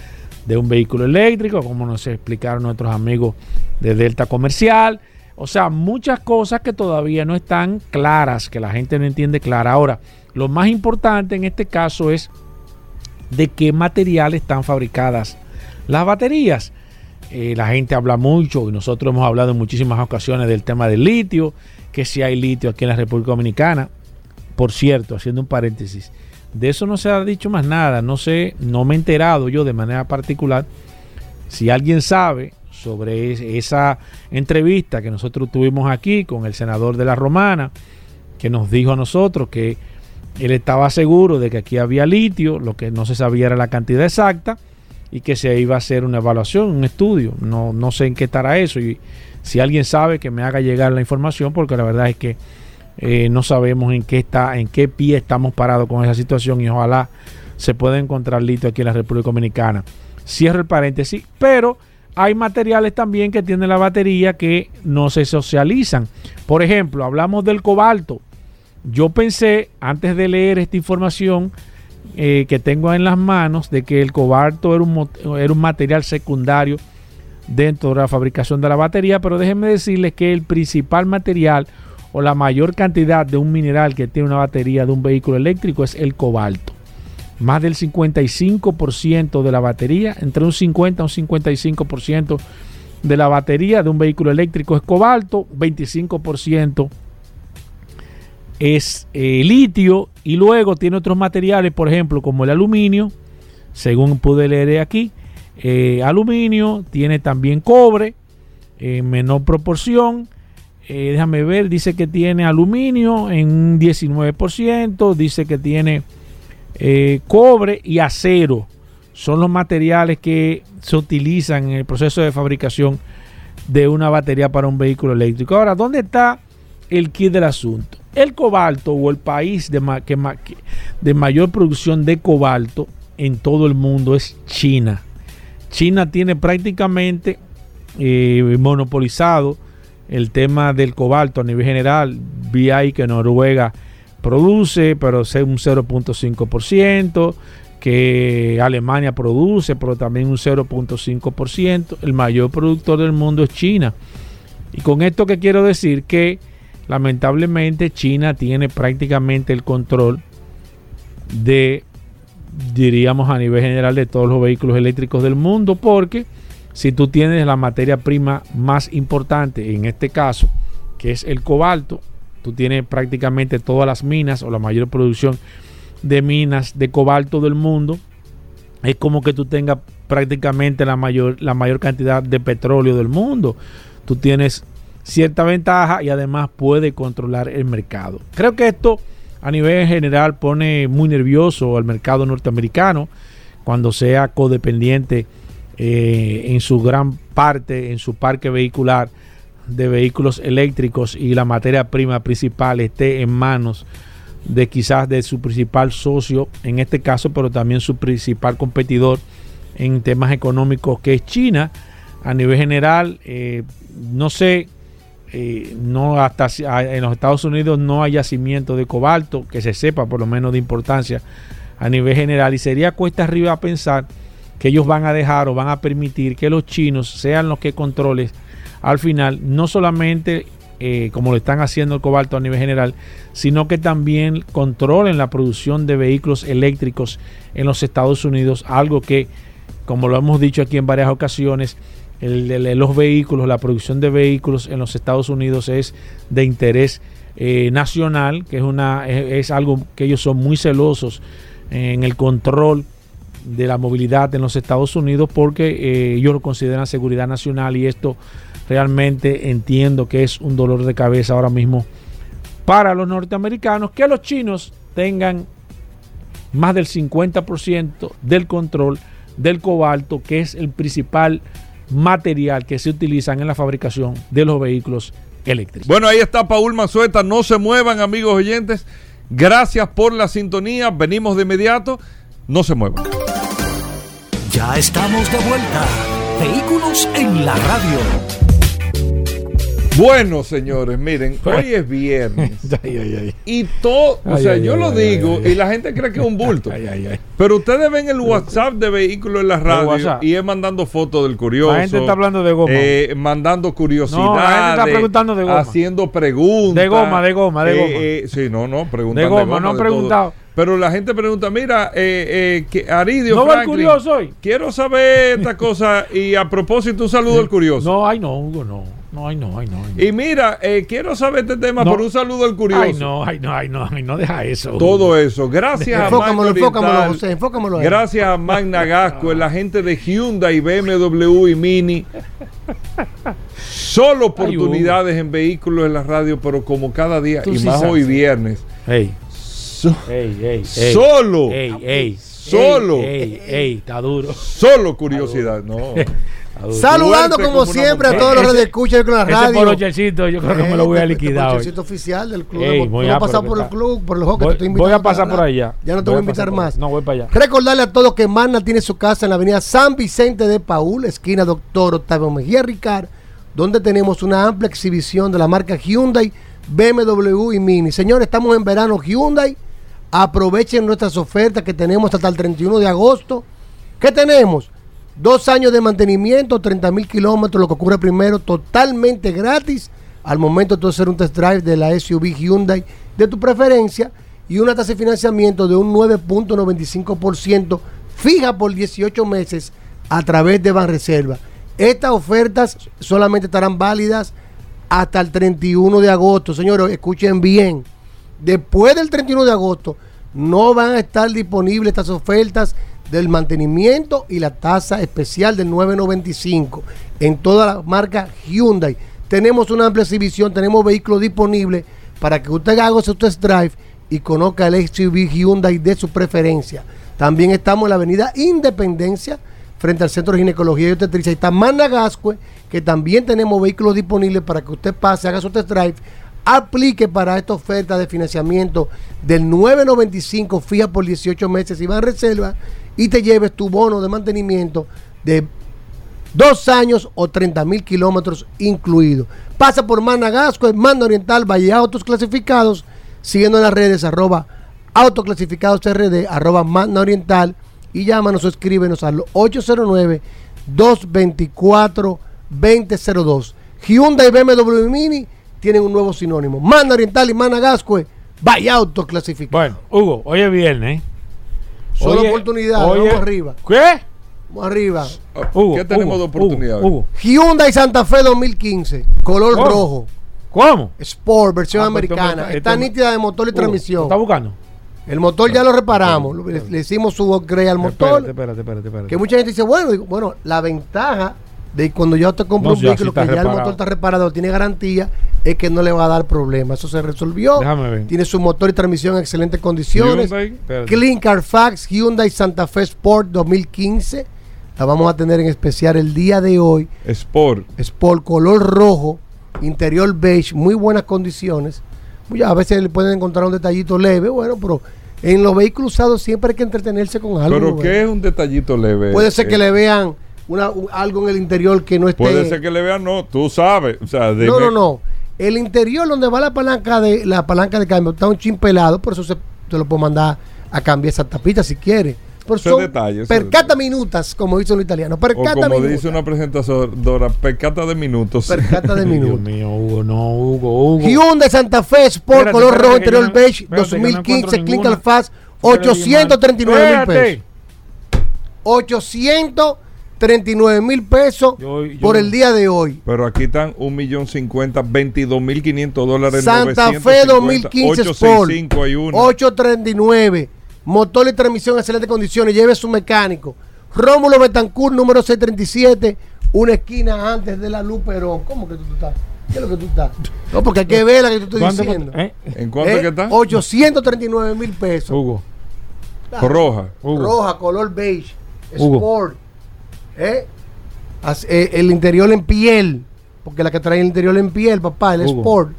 de un vehículo eléctrico, como nos explicaron nuestros amigos de Delta Comercial. O sea, muchas cosas que todavía no están claras, que la gente no entiende clara. Ahora, lo más importante en este caso es de qué material están fabricadas las baterías. Eh, la gente habla mucho y nosotros hemos hablado en muchísimas ocasiones del tema del litio, que si hay litio aquí en la República Dominicana. Por cierto, haciendo un paréntesis, de eso no se ha dicho más nada. No sé, no me he enterado yo de manera particular. Si alguien sabe sobre esa entrevista que nosotros tuvimos aquí con el senador de la Romana, que nos dijo a nosotros que él estaba seguro de que aquí había litio, lo que no se sabía era la cantidad exacta y que se iba a hacer una evaluación, un estudio. No, no sé en qué estará eso y si alguien sabe que me haga llegar la información porque la verdad es que eh, no sabemos en qué está, en qué pie estamos parados con esa situación y ojalá se pueda encontrar litio aquí en la República Dominicana. Cierro el paréntesis, pero hay materiales también que tienen la batería que no se socializan. Por ejemplo, hablamos del cobalto. Yo pensé, antes de leer esta información eh, que tengo en las manos, de que el cobalto era un, era un material secundario dentro de la fabricación de la batería, pero déjenme decirles que el principal material o la mayor cantidad de un mineral que tiene una batería de un vehículo eléctrico es el cobalto. Más del 55% de la batería, entre un 50 y un 55% de la batería de un vehículo eléctrico es cobalto, 25% es eh, litio y luego tiene otros materiales, por ejemplo, como el aluminio, según pude leer aquí, eh, aluminio, tiene también cobre en menor proporción, eh, déjame ver, dice que tiene aluminio en un 19%, dice que tiene eh, cobre y acero. Son los materiales que se utilizan en el proceso de fabricación de una batería para un vehículo eléctrico. Ahora, ¿dónde está el kit del asunto? El cobalto o el país de, de mayor producción de cobalto en todo el mundo es China. China tiene prácticamente eh, monopolizado el tema del cobalto a nivel general. Vi ahí que Noruega produce, pero es un 0.5%, que Alemania produce, pero también un 0.5%. El mayor productor del mundo es China. Y con esto que quiero decir que lamentablemente China tiene prácticamente el control de, diríamos a nivel general, de todos los vehículos eléctricos del mundo, porque si tú tienes la materia prima más importante, en este caso, que es el cobalto, tú tienes prácticamente todas las minas o la mayor producción de minas de cobalto del mundo, es como que tú tengas prácticamente la mayor, la mayor cantidad de petróleo del mundo. Tú tienes cierta ventaja y además puede controlar el mercado. Creo que esto a nivel general pone muy nervioso al mercado norteamericano cuando sea codependiente eh, en su gran parte, en su parque vehicular de vehículos eléctricos y la materia prima principal esté en manos de quizás de su principal socio en este caso, pero también su principal competidor en temas económicos que es China. A nivel general, eh, no sé, eh, no hasta en los Estados Unidos no hay yacimiento de cobalto que se sepa por lo menos de importancia a nivel general y sería cuesta arriba pensar que ellos van a dejar o van a permitir que los chinos sean los que controlen al final, no solamente eh, como lo están haciendo el cobalto a nivel general, sino que también controlen la producción de vehículos eléctricos en los Estados Unidos, algo que, como lo hemos dicho aquí en varias ocasiones, los vehículos, la producción de vehículos en los Estados Unidos es de interés eh, nacional, que es, una, es algo que ellos son muy celosos en el control de la movilidad en los Estados Unidos porque eh, ellos lo consideran seguridad nacional y esto realmente entiendo que es un dolor de cabeza ahora mismo para los norteamericanos que los chinos tengan más del 50% del control del cobalto que es el principal material que se utilizan en la fabricación de los vehículos eléctricos. Bueno, ahí está Paul Mazueta, no se muevan amigos oyentes, gracias por la sintonía, venimos de inmediato, no se muevan. Ya estamos de vuelta. Vehículos en la radio. Bueno, señores, miren, hoy es viernes. Y todo, o Ay, sea, ay, yo ay, lo ay, digo ay, y la gente cree que es un bulto. Ay, ay, ay. Pero ustedes ven el WhatsApp de vehículos en la radio y es mandando fotos del curioso. La gente está hablando de goma. eh, mandando curiosidades. No, la gente está preguntando de goma. Haciendo preguntas. De goma, de goma, de Eh, goma. eh, sí, no, no, preguntan De goma, no han preguntado. todo. Pero la gente pregunta, mira, eh, eh, que Aridio ¿No va el curioso hoy? Quiero saber esta cosa y a propósito un saludo al curioso. No, ay no, Hugo, no. No, ay no, ay no. ay no. Y mira, eh, quiero saber este tema No. por un saludo al curioso. Ay no, ay no, ay no, ay no, deja eso. Todo eso. Gracias a Enfócamelo, Magna enfócamelo, Oriental. José, enfócamelo a él. Gracias a Magna Gasco, la gente de Hyundai, BMW y Mini. Solo oportunidades en vehículos en la radio, pero como cada día, Tú y sí más sabes. hoy viernes. Ey, so- ey, ey, ey. Solo. Ey, ey. Solo. Ey, ey, está duro. Solo curiosidad. No. Saludando como siempre a todos los Ese- radioescuchas con la Ese radio. polochercito yo creo que me lo voy a liquidar este hoy. polochercito oficial del club. Ey, voy a pasar que por el club, por juego que te estoy voy a pasar por allá. Ya no te Voy a invitar más. No, voy para allá. Recordarle a todos que Magna tiene su casa en la avenida San Vicente de Paul, esquina Doctor Octavio Mejía Ricard, donde tenemos una amplia exhibición de la marca Hyundai, BMW y Mini. Señores, estamos en verano Hyundai. Aprovechen nuestras ofertas que tenemos hasta el 31 de agosto. ¿Qué tenemos? Dos años de mantenimiento, 30 mil kilómetros, lo que ocurre primero, totalmente gratis. Al momento de hacer un test drive de la SUV Hyundai de tu preferencia y una tasa de financiamiento de un 9.95% fija por 18 meses a través de Banreserva. Estas ofertas solamente estarán válidas hasta el 31 de agosto. Señores, escuchen bien. Después del 31 de agosto no van a estar disponibles estas ofertas del mantenimiento y la tasa especial del 995 en toda la marca Hyundai. Tenemos una amplia exhibición, tenemos vehículos disponibles para que usted haga su test drive y conozca el SUV Hyundai de su preferencia. También estamos en la avenida Independencia, frente al Centro de Ginecología y Obstetricia. Está Managascue, que también tenemos vehículos disponibles para que usted pase, haga su test drive, aplique para esta oferta de financiamiento del 995 fija por 18 meses y va en reserva y te lleves tu bono de mantenimiento de dos años o 30 mil kilómetros incluido. Pasa por Managasco, Manda Oriental, Valle Autos Clasificados, siguiendo en las redes arroba autoclasificados RD, arroba Manda Oriental y llámanos o escríbenos al 809-224-2002. Hyundai y BMW Mini tienen un nuevo sinónimo. Manda Oriental y Managasco, Valle Autos Clasificados. Bueno, Hugo, hoy es viernes. ¿eh? Solo Hoy es- oportunidad, hoy vamos arriba. ¿Qué? Vamos arriba. Hugo, ¿Qué tenemos Hugo, de oportunidades? Hugo, Hugo. Hyundai Santa Fe 2015, color ¿Cómo? rojo. ¿Cómo? Sport, versión Ah, pues, americana. Está nítida de motor y Hugo, transmisión. ¿lo ¿Está buscando? El motor ya lo reparamos. Le, le hicimos su upgrade al motor. Espérate, espérate, espérate, espérate. Que mucha gente dice, bueno, digo, bueno, la ventaja de cuando yo te compro No, un vehículo que ya el motor está reparado, tiene garantía, es que no le va a dar problema. Eso se resolvió. Déjame ver. Tiene su motor y transmisión en excelentes condiciones. Hyundai. Clean Carfax Hyundai Santa Fe Sport 2015. La vamos a tener en especial el día de hoy. Sport. Sport color rojo, interior beige, muy buenas condiciones. A veces le pueden encontrar un detallito leve, bueno, pero en los vehículos usados siempre hay que entretenerse con algo. Pero bueno. ¿qué es un detallito leve? Puede ser que Eh, le vean una, algo en el interior que no esté. Puede ser que le vean, no, tú sabes. O sea. No, no, no. El interior donde va la palanca de la palanca de cambio está un chin pelado, por eso se, te lo puedo mandar a cambiar esa tapita si quieres. Por son detalle, percata minutas, como dicen los italianos. Percata o como minuta. dice una presentadora, percata de minutos. Percata de minutos. Dios mío, Hugo, no, Hugo, Hugo. Hyundai Santa Fe Sport, color rojo, interior beige, espérate, 2015, no Clinical Fast, 839 mil pesos. 800 39 mil pesos yo, yo, por el día de hoy. Pero aquí están 1 millón 50, 22 mil 500 dólares. Santa Fe 2015 Sport, 839. Motor y transmisión en excelentes condiciones. Lleve su mecánico. Rómulo Betancourt, número 637, una esquina antes de la Luperón. ¿Cómo que tú, estás? ¿Qué es lo que tú estás? No, porque hay que ver la que tú estoy diciendo. ¿Eh? ¿En cuánto ¿Eh? que está? 839 mil pesos. Hugo. Ah, roja. Hugo. Roja, color beige. Hugo. Sport. ¿Eh? Eh, el interior en piel, porque la que trae el interior en piel, papá, el Hugo. sport.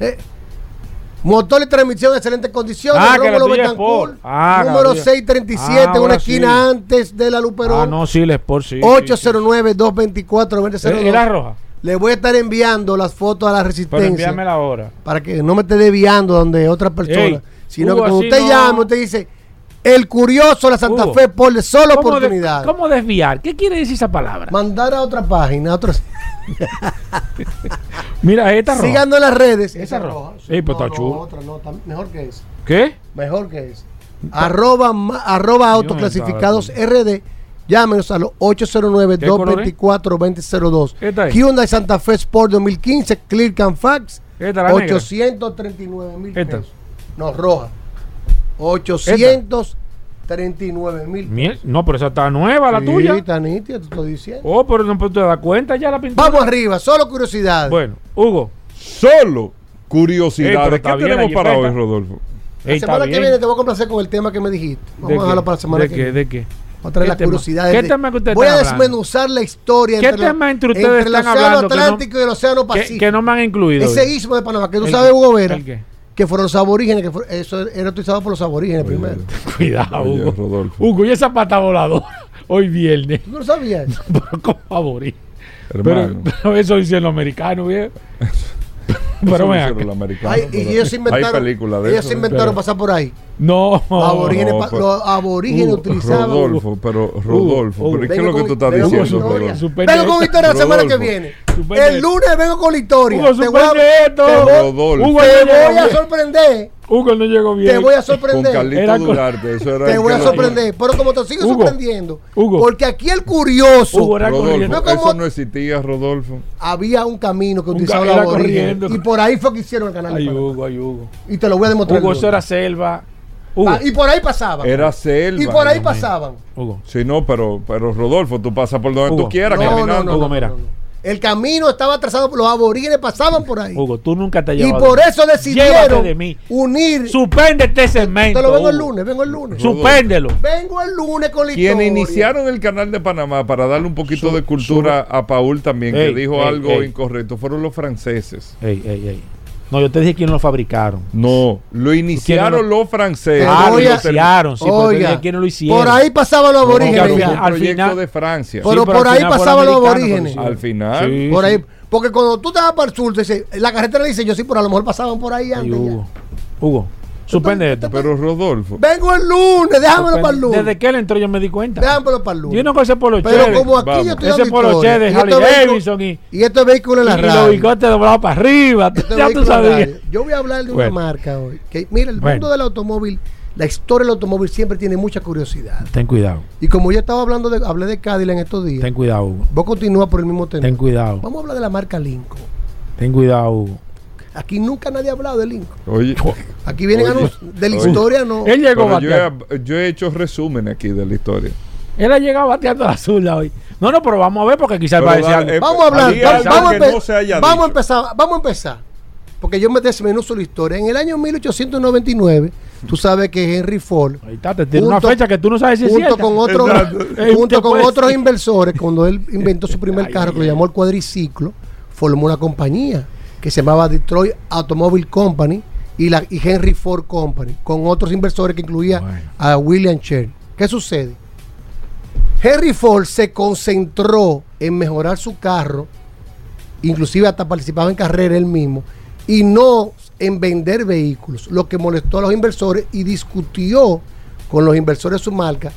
¿eh? Motor y transmisión en excelentes condiciones. Ah, Rómulo Betancourt. Ah, número Gabriel. 637, Ah, una esquina sí. antes de la Luperón. Ah, no, sí, el Sport, sí. sí, 809-224-2002. sí. ¿Era roja? Le voy a estar enviando las fotos a la Pero resistencia. envíamela ahora. para que no me esté desviando donde otra persona, Ey, sino Hugo, que cuando usted no. llame, usted dice, el curioso la Santa Hugo, Fe por solo ¿Cómo de- oportunidad. ¿Cómo desviar? ¿Qué quiere decir esa palabra? Mandar a otra página, a otra. Mira, esta roja. Síganos en las redes. Esa Esa roja. roja. Ey, pues está no, otra mejor que eso. ¿Qué? Mejor que eso. Arroba, arroba autoclasificados RD. Llámenos a los 809-224-2002. Esta es. Hyundai Santa Fe Sport 2015, Clear Can Fax. Esta, la negra. 839 mil pesos. No, roja. 839 mil Miel- No, pero esa está nueva, la Sí, tuya. está nítida, te estoy diciendo. Oh, pero no te das cuenta ya la pintura. Vamos arriba, solo curiosidad. Bueno, Hugo. Solo Ey, curiosidades. pero ¿Qué está bien tenemos la para hoy, Rodolfo? la semana que viene te voy a complacer con el tema que me dijiste. Vamos ¿De a dejarlo qué? para la semana ¿De que qué? viene. ¿De qué? Voy a traer ¿Qué las tema? curiosidades. ¿Qué de- tema que ustedes Voy a están hablando? desmenuzar la historia ¿Qué entre, la- tema entre ustedes el están Océano hablando que no- Atlántico y el Océano Que, Pacífico. que no me han incluido. Ese hoy. istmo de Panamá, que tú ¿El sabes, qué? Hugo Vera, ¿El qué? Que fueron los aborígenes, que fue- eso era utilizado por los aborígenes primero. Cuidado, Oye, Hugo. Rodolfo. Hugo, y esa pata voladora. Hoy viernes. ¿Tú no lo sabías? Pero con favor. Pero, pero eso dicen los americanos, viejo. pero acá. los americanos, Ay, y pero ellos se inventaron, Hay películas de ellos eso, se inventaron Pero- pasar por ahí. No. Los aborígenes, no, pa- pero- los aborígenes utilizaban. Rodolfo, pero Rodolfo, Hugo, pero ¿qué es lo que con- tú estás con diciendo. Rodolfo? Vengo con historia la semana que viene. El lunes vengo con la historia. Hugo, Te voy a- esto. te voy- Rodolfo. Hugo, Te no llegó voy a sorprender. Hugo no llegó bien. Te voy a Con sorprender. Carlito Era con- Durarte, eso era Te voy a sorprender. Pero como te sigo Hugo, sorprendiendo. Hugo. Porque aquí el curioso. Hugo era Rodolfo. No como- eso no existía, Rodolfo. Había un camino que utilizaba aborígenes. corriendo. Y por ahí fue que hicieron el canal. Ay. Hugo, ay, Hugo. Y te lo voy a demostrar. Hugo, eso era selva. Hugo. Y por ahí pasaban. Era selva. y por ahí pasaban. Hugo. Sí, no, pero, pero Rodolfo, tú pasas por donde Hugo, tú quieras No, no, caminando. no, Hugo, no, mira. no, no. El camino estaba trazado por los aborígenes, pasaban por ahí. Hugo, tú nunca te y llevas por de- eso decidieron de mí. unir. Suspende este segmento. Te lo vengo el Hugo. lunes, vengo el lunes. Suspéndelo. Vengo el lunes con la Quienes iniciaron el canal de Panamá para darle un poquito Su- de cultura a Paul también, Ey, que dijo ey, algo ey. incorrecto, fueron los franceses. Ey, ey, ey. No, yo te dije quién lo fabricaron. No, lo iniciaron lo- los franceses. Te Ah, lo iniciaron. Sí, pero te Oiga, dije quiénes lo hicieron. por ahí pasaban los No, aborígenes. pero al final- de Francia. Pero pero por ahí pasaban los aborígenes. Al final. Sí, por sí. ahí, porque cuando tú estabas para el sur, te dice, la carretera dice yo sí, pero a lo mejor pasaban por ahí Ay, antes. ya. Hugo. Suspende esto. Pero Rodolfo, Vengo el lunes, déjamelo para el lunes. Desde que él entró yo me di cuenta. Déjamelo para el lunes. Yo no con ese polo Pero chévere. como aquí Vamos. yo estoy Ese polo chévere de y Harley estos vehículos- Davidson y, Y estos vehículos en la y los radio. bigotes doblados para arriba. Estos ya tú sabías. radio. Yo voy a hablar de una marca hoy. Que, mira, el Bueno. mundo del automóvil, la historia del automóvil siempre tiene mucha curiosidad. Ten cuidado. Y como yo estaba hablando de, hablé de Cadillac en estos días, Ten cuidado, Hugo. vos continúas por el mismo tema. Ten cuidado. Vamos a hablar de la marca Lincoln. Ten cuidado, Hugo. Aquí nunca nadie ha hablado de Lincoln. oye, Aquí vienen Oye, anuncios de la oye. historia, no. Él llegó pero yo, bateando. he, yo he hecho resúmenes aquí de la historia. Él ha llegado bateando la zurda hoy. No, no, pero vamos a ver porque quizás va a decir algo. eh, Vamos a hablar, vamos, a no vamos a empezar, vamos a empezar. Porque yo me desmenuzo la historia. En el año 1899, tú sabes que Henry Ford, Ahí está, te tiene una fecha que tú no sabes si es junto cierta. con. Eh, junto con otros inversores, cuando él inventó su primer carro, que lo llamó el cuadriciclo, formó una compañía que se llamaba Detroit Automobile Company y, la, y Henry Ford Company, con otros inversores que incluía Bueno. a William Cherry. ¿Qué sucede? Henry Ford se concentró en mejorar su carro, inclusive hasta participaba en carrera él mismo, y no en vender vehículos, lo que molestó a los inversores y discutió con los inversores de su marca,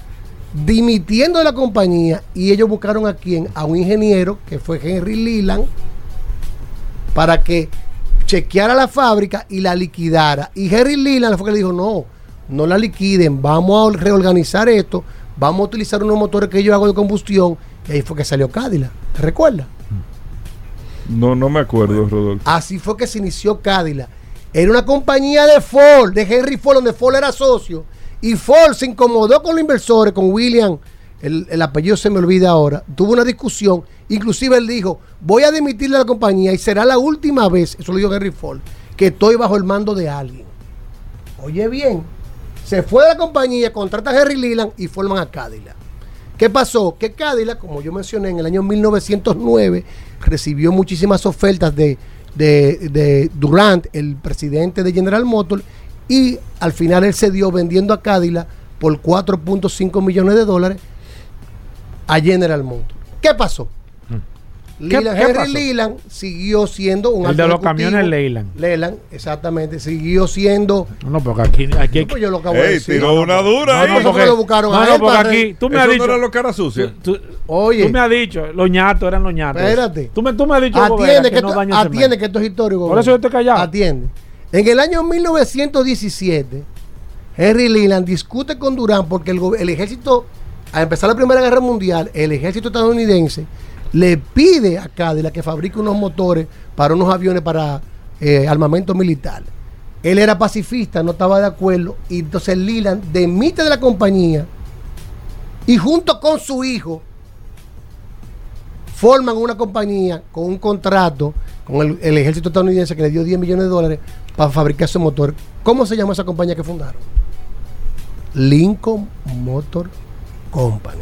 dimitiendo de la compañía y ellos buscaron a quién, a un ingeniero que fue Henry Leland, para que chequeara la fábrica y la liquidara. Y Henry Leland fue que le dijo, no, no la liquiden, vamos a reorganizar esto, vamos a utilizar unos motores que yo hago de combustión. Y ahí fue que salió Cadillac. ¿Te recuerdas? No, no me acuerdo, Rodolfo. Así fue que se inició Cadillac. Era una compañía de Ford, de Henry Ford, donde Ford era socio. Y Ford se incomodó con los inversores, con William, el, el apellido se me olvida ahora. Tuvo una discusión. Inclusive él dijo, voy a dimitirle a la compañía y será la última vez, eso lo dijo Henry Ford, que estoy bajo el mando de alguien. Oye bien, se fue de la compañía, contrata a Henry Leland y forman a Cadillac. ¿Qué pasó? Que Cadillac, como yo mencioné, en el año 1909 recibió muchísimas ofertas de, de- de Durant, el presidente de General Motors, y al final él se dio vendiendo a Cadillac por 4.5 millones de dólares a General Motors. ¿Qué pasó? Leland, qué Henry pasó? Leland siguió siendo un El de los camiones Leyland. Leland, exactamente, siguió siendo. No, no, porque aquí, aquí No, pues yo lo acabo de Ey, decir. tiró una dura No, no, porque- lo buscaron no, a no, porque aquí tú me has no dicho. era lo cara sucia. tú, Oye, tú me has dicho, los ñatos eran los ñatos. Espérate. Tú me, tú me has dicho, atiende, que, no esto, el atiende que esto es histórico. Por eso yo estoy callado. Atiende. En el año 1917, Henry Leland discute con Durán porque el, el ejército, al empezar la Primera Guerra Mundial, el ejército estadounidense le pide a Cadillac que fabrique unos motores para unos aviones para eh, armamento militar. Él era pacifista, no estaba de acuerdo, y entonces Leland demite de la compañía y junto con su hijo forman una compañía con un contrato con el, ejército estadounidense que le dio 10 millones de dólares para fabricar ese motor. ¿Cómo se llama esa compañía que fundaron? Lincoln Motor Company.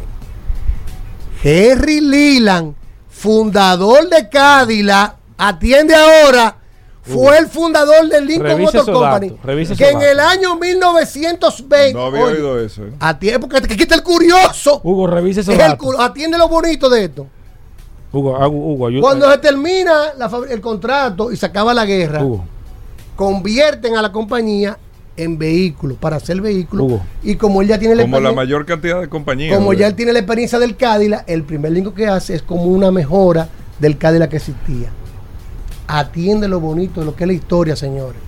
Henry Leland, fundador de Cadillac, atiende ahora, fue el fundador de Lincoln Revise Motor Company. que en el año 1920. No había oye, oído eso. ¿eh? Atiende, porque aquí está el curioso. Hugo, revise esos Es datos. atiende lo bonito de esto. Hugo, ah, Hugo, ayúdame. Cuando se termina la el contrato y se acaba la guerra, Hugo, convierten a la compañía en vehículo, para hacer vehículos. Hugo. Y como él ya tiene la Como la mayor cantidad de compañías. como ya él tiene la experiencia del Cadillac, el primer Lincoln que hace es como una mejora del Cadillac que existía. Atiende lo bonito de lo que es la historia, señores.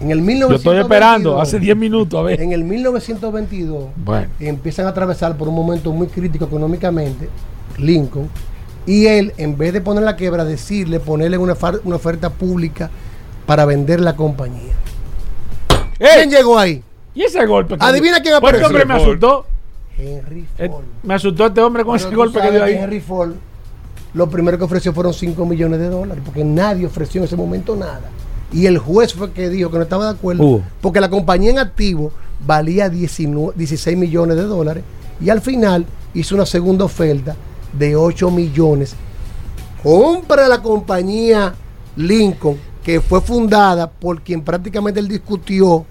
En el yo 1922, estoy esperando hace 10 minutos, a ver. En el 1922 Bueno. empiezan a atravesar por un momento muy crítico económicamente Lincoln y él en vez de poner la quebra decirle ponerle una, una oferta pública para vender la compañía ¿quién llegó ahí? ¿Y ese golpe? que Adivina quién apareció. Este hombre me asustó. Henry Eh, Ford me asustó este hombre con Pero ese golpe que dio ahí. Henry Ford lo primero que ofreció fueron 5 millones de dólares porque nadie ofreció en ese momento nada y el juez fue que dijo que no estaba de acuerdo porque la compañía en activo valía 19 16 millones de dólares y al final hizo una segunda oferta de 8 millones. Compra la compañía Lincoln, que fue fundada por quien prácticamente él discutió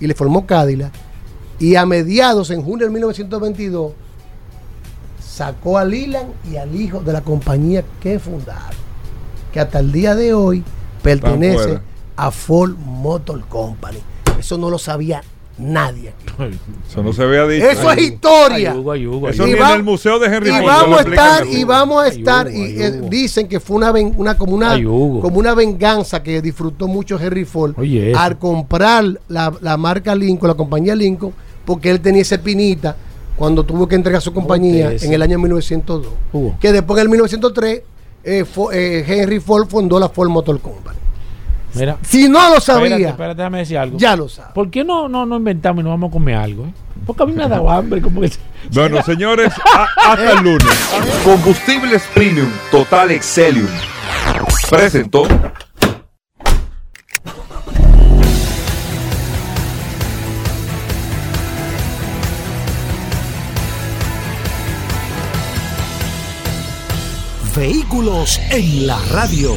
y le formó Cadillac. Y a mediados, en junio de 1922, sacó a Leland y al hijo de la compañía que fundaron, que hasta el día de hoy pertenece a Ford Motor Company. Eso no lo sabía nadie. aquí. Eso no se había dicho. Eso es historia. Ay, Hugo, ay, Hugo, ay, Eso Y ni va- en el museo de Henry y Ford vamos a estar y vamos a estar y eh, dicen que fue una ven- una como una como una venganza que disfrutó mucho Henry Ford al comprar la, la marca Lincoln la compañía Lincoln porque él tenía ese pinita cuando tuvo que entregar su compañía en el año 1902 Hugo. que después en el 1903 eh, eh, Henry Ford fundó la Ford Motor Company Mira. si no lo sabía Espérate, espérate, déjame decir algo. ya lo sabe ¿Por qué no, no, no inventamos y nos vamos a comer algo? eh? Porque a mí me ha dado hambre. Como que... Bueno, señores, a- hasta el lunes. Combustibles Premium Total Excelium presentó Vehículos en la radio.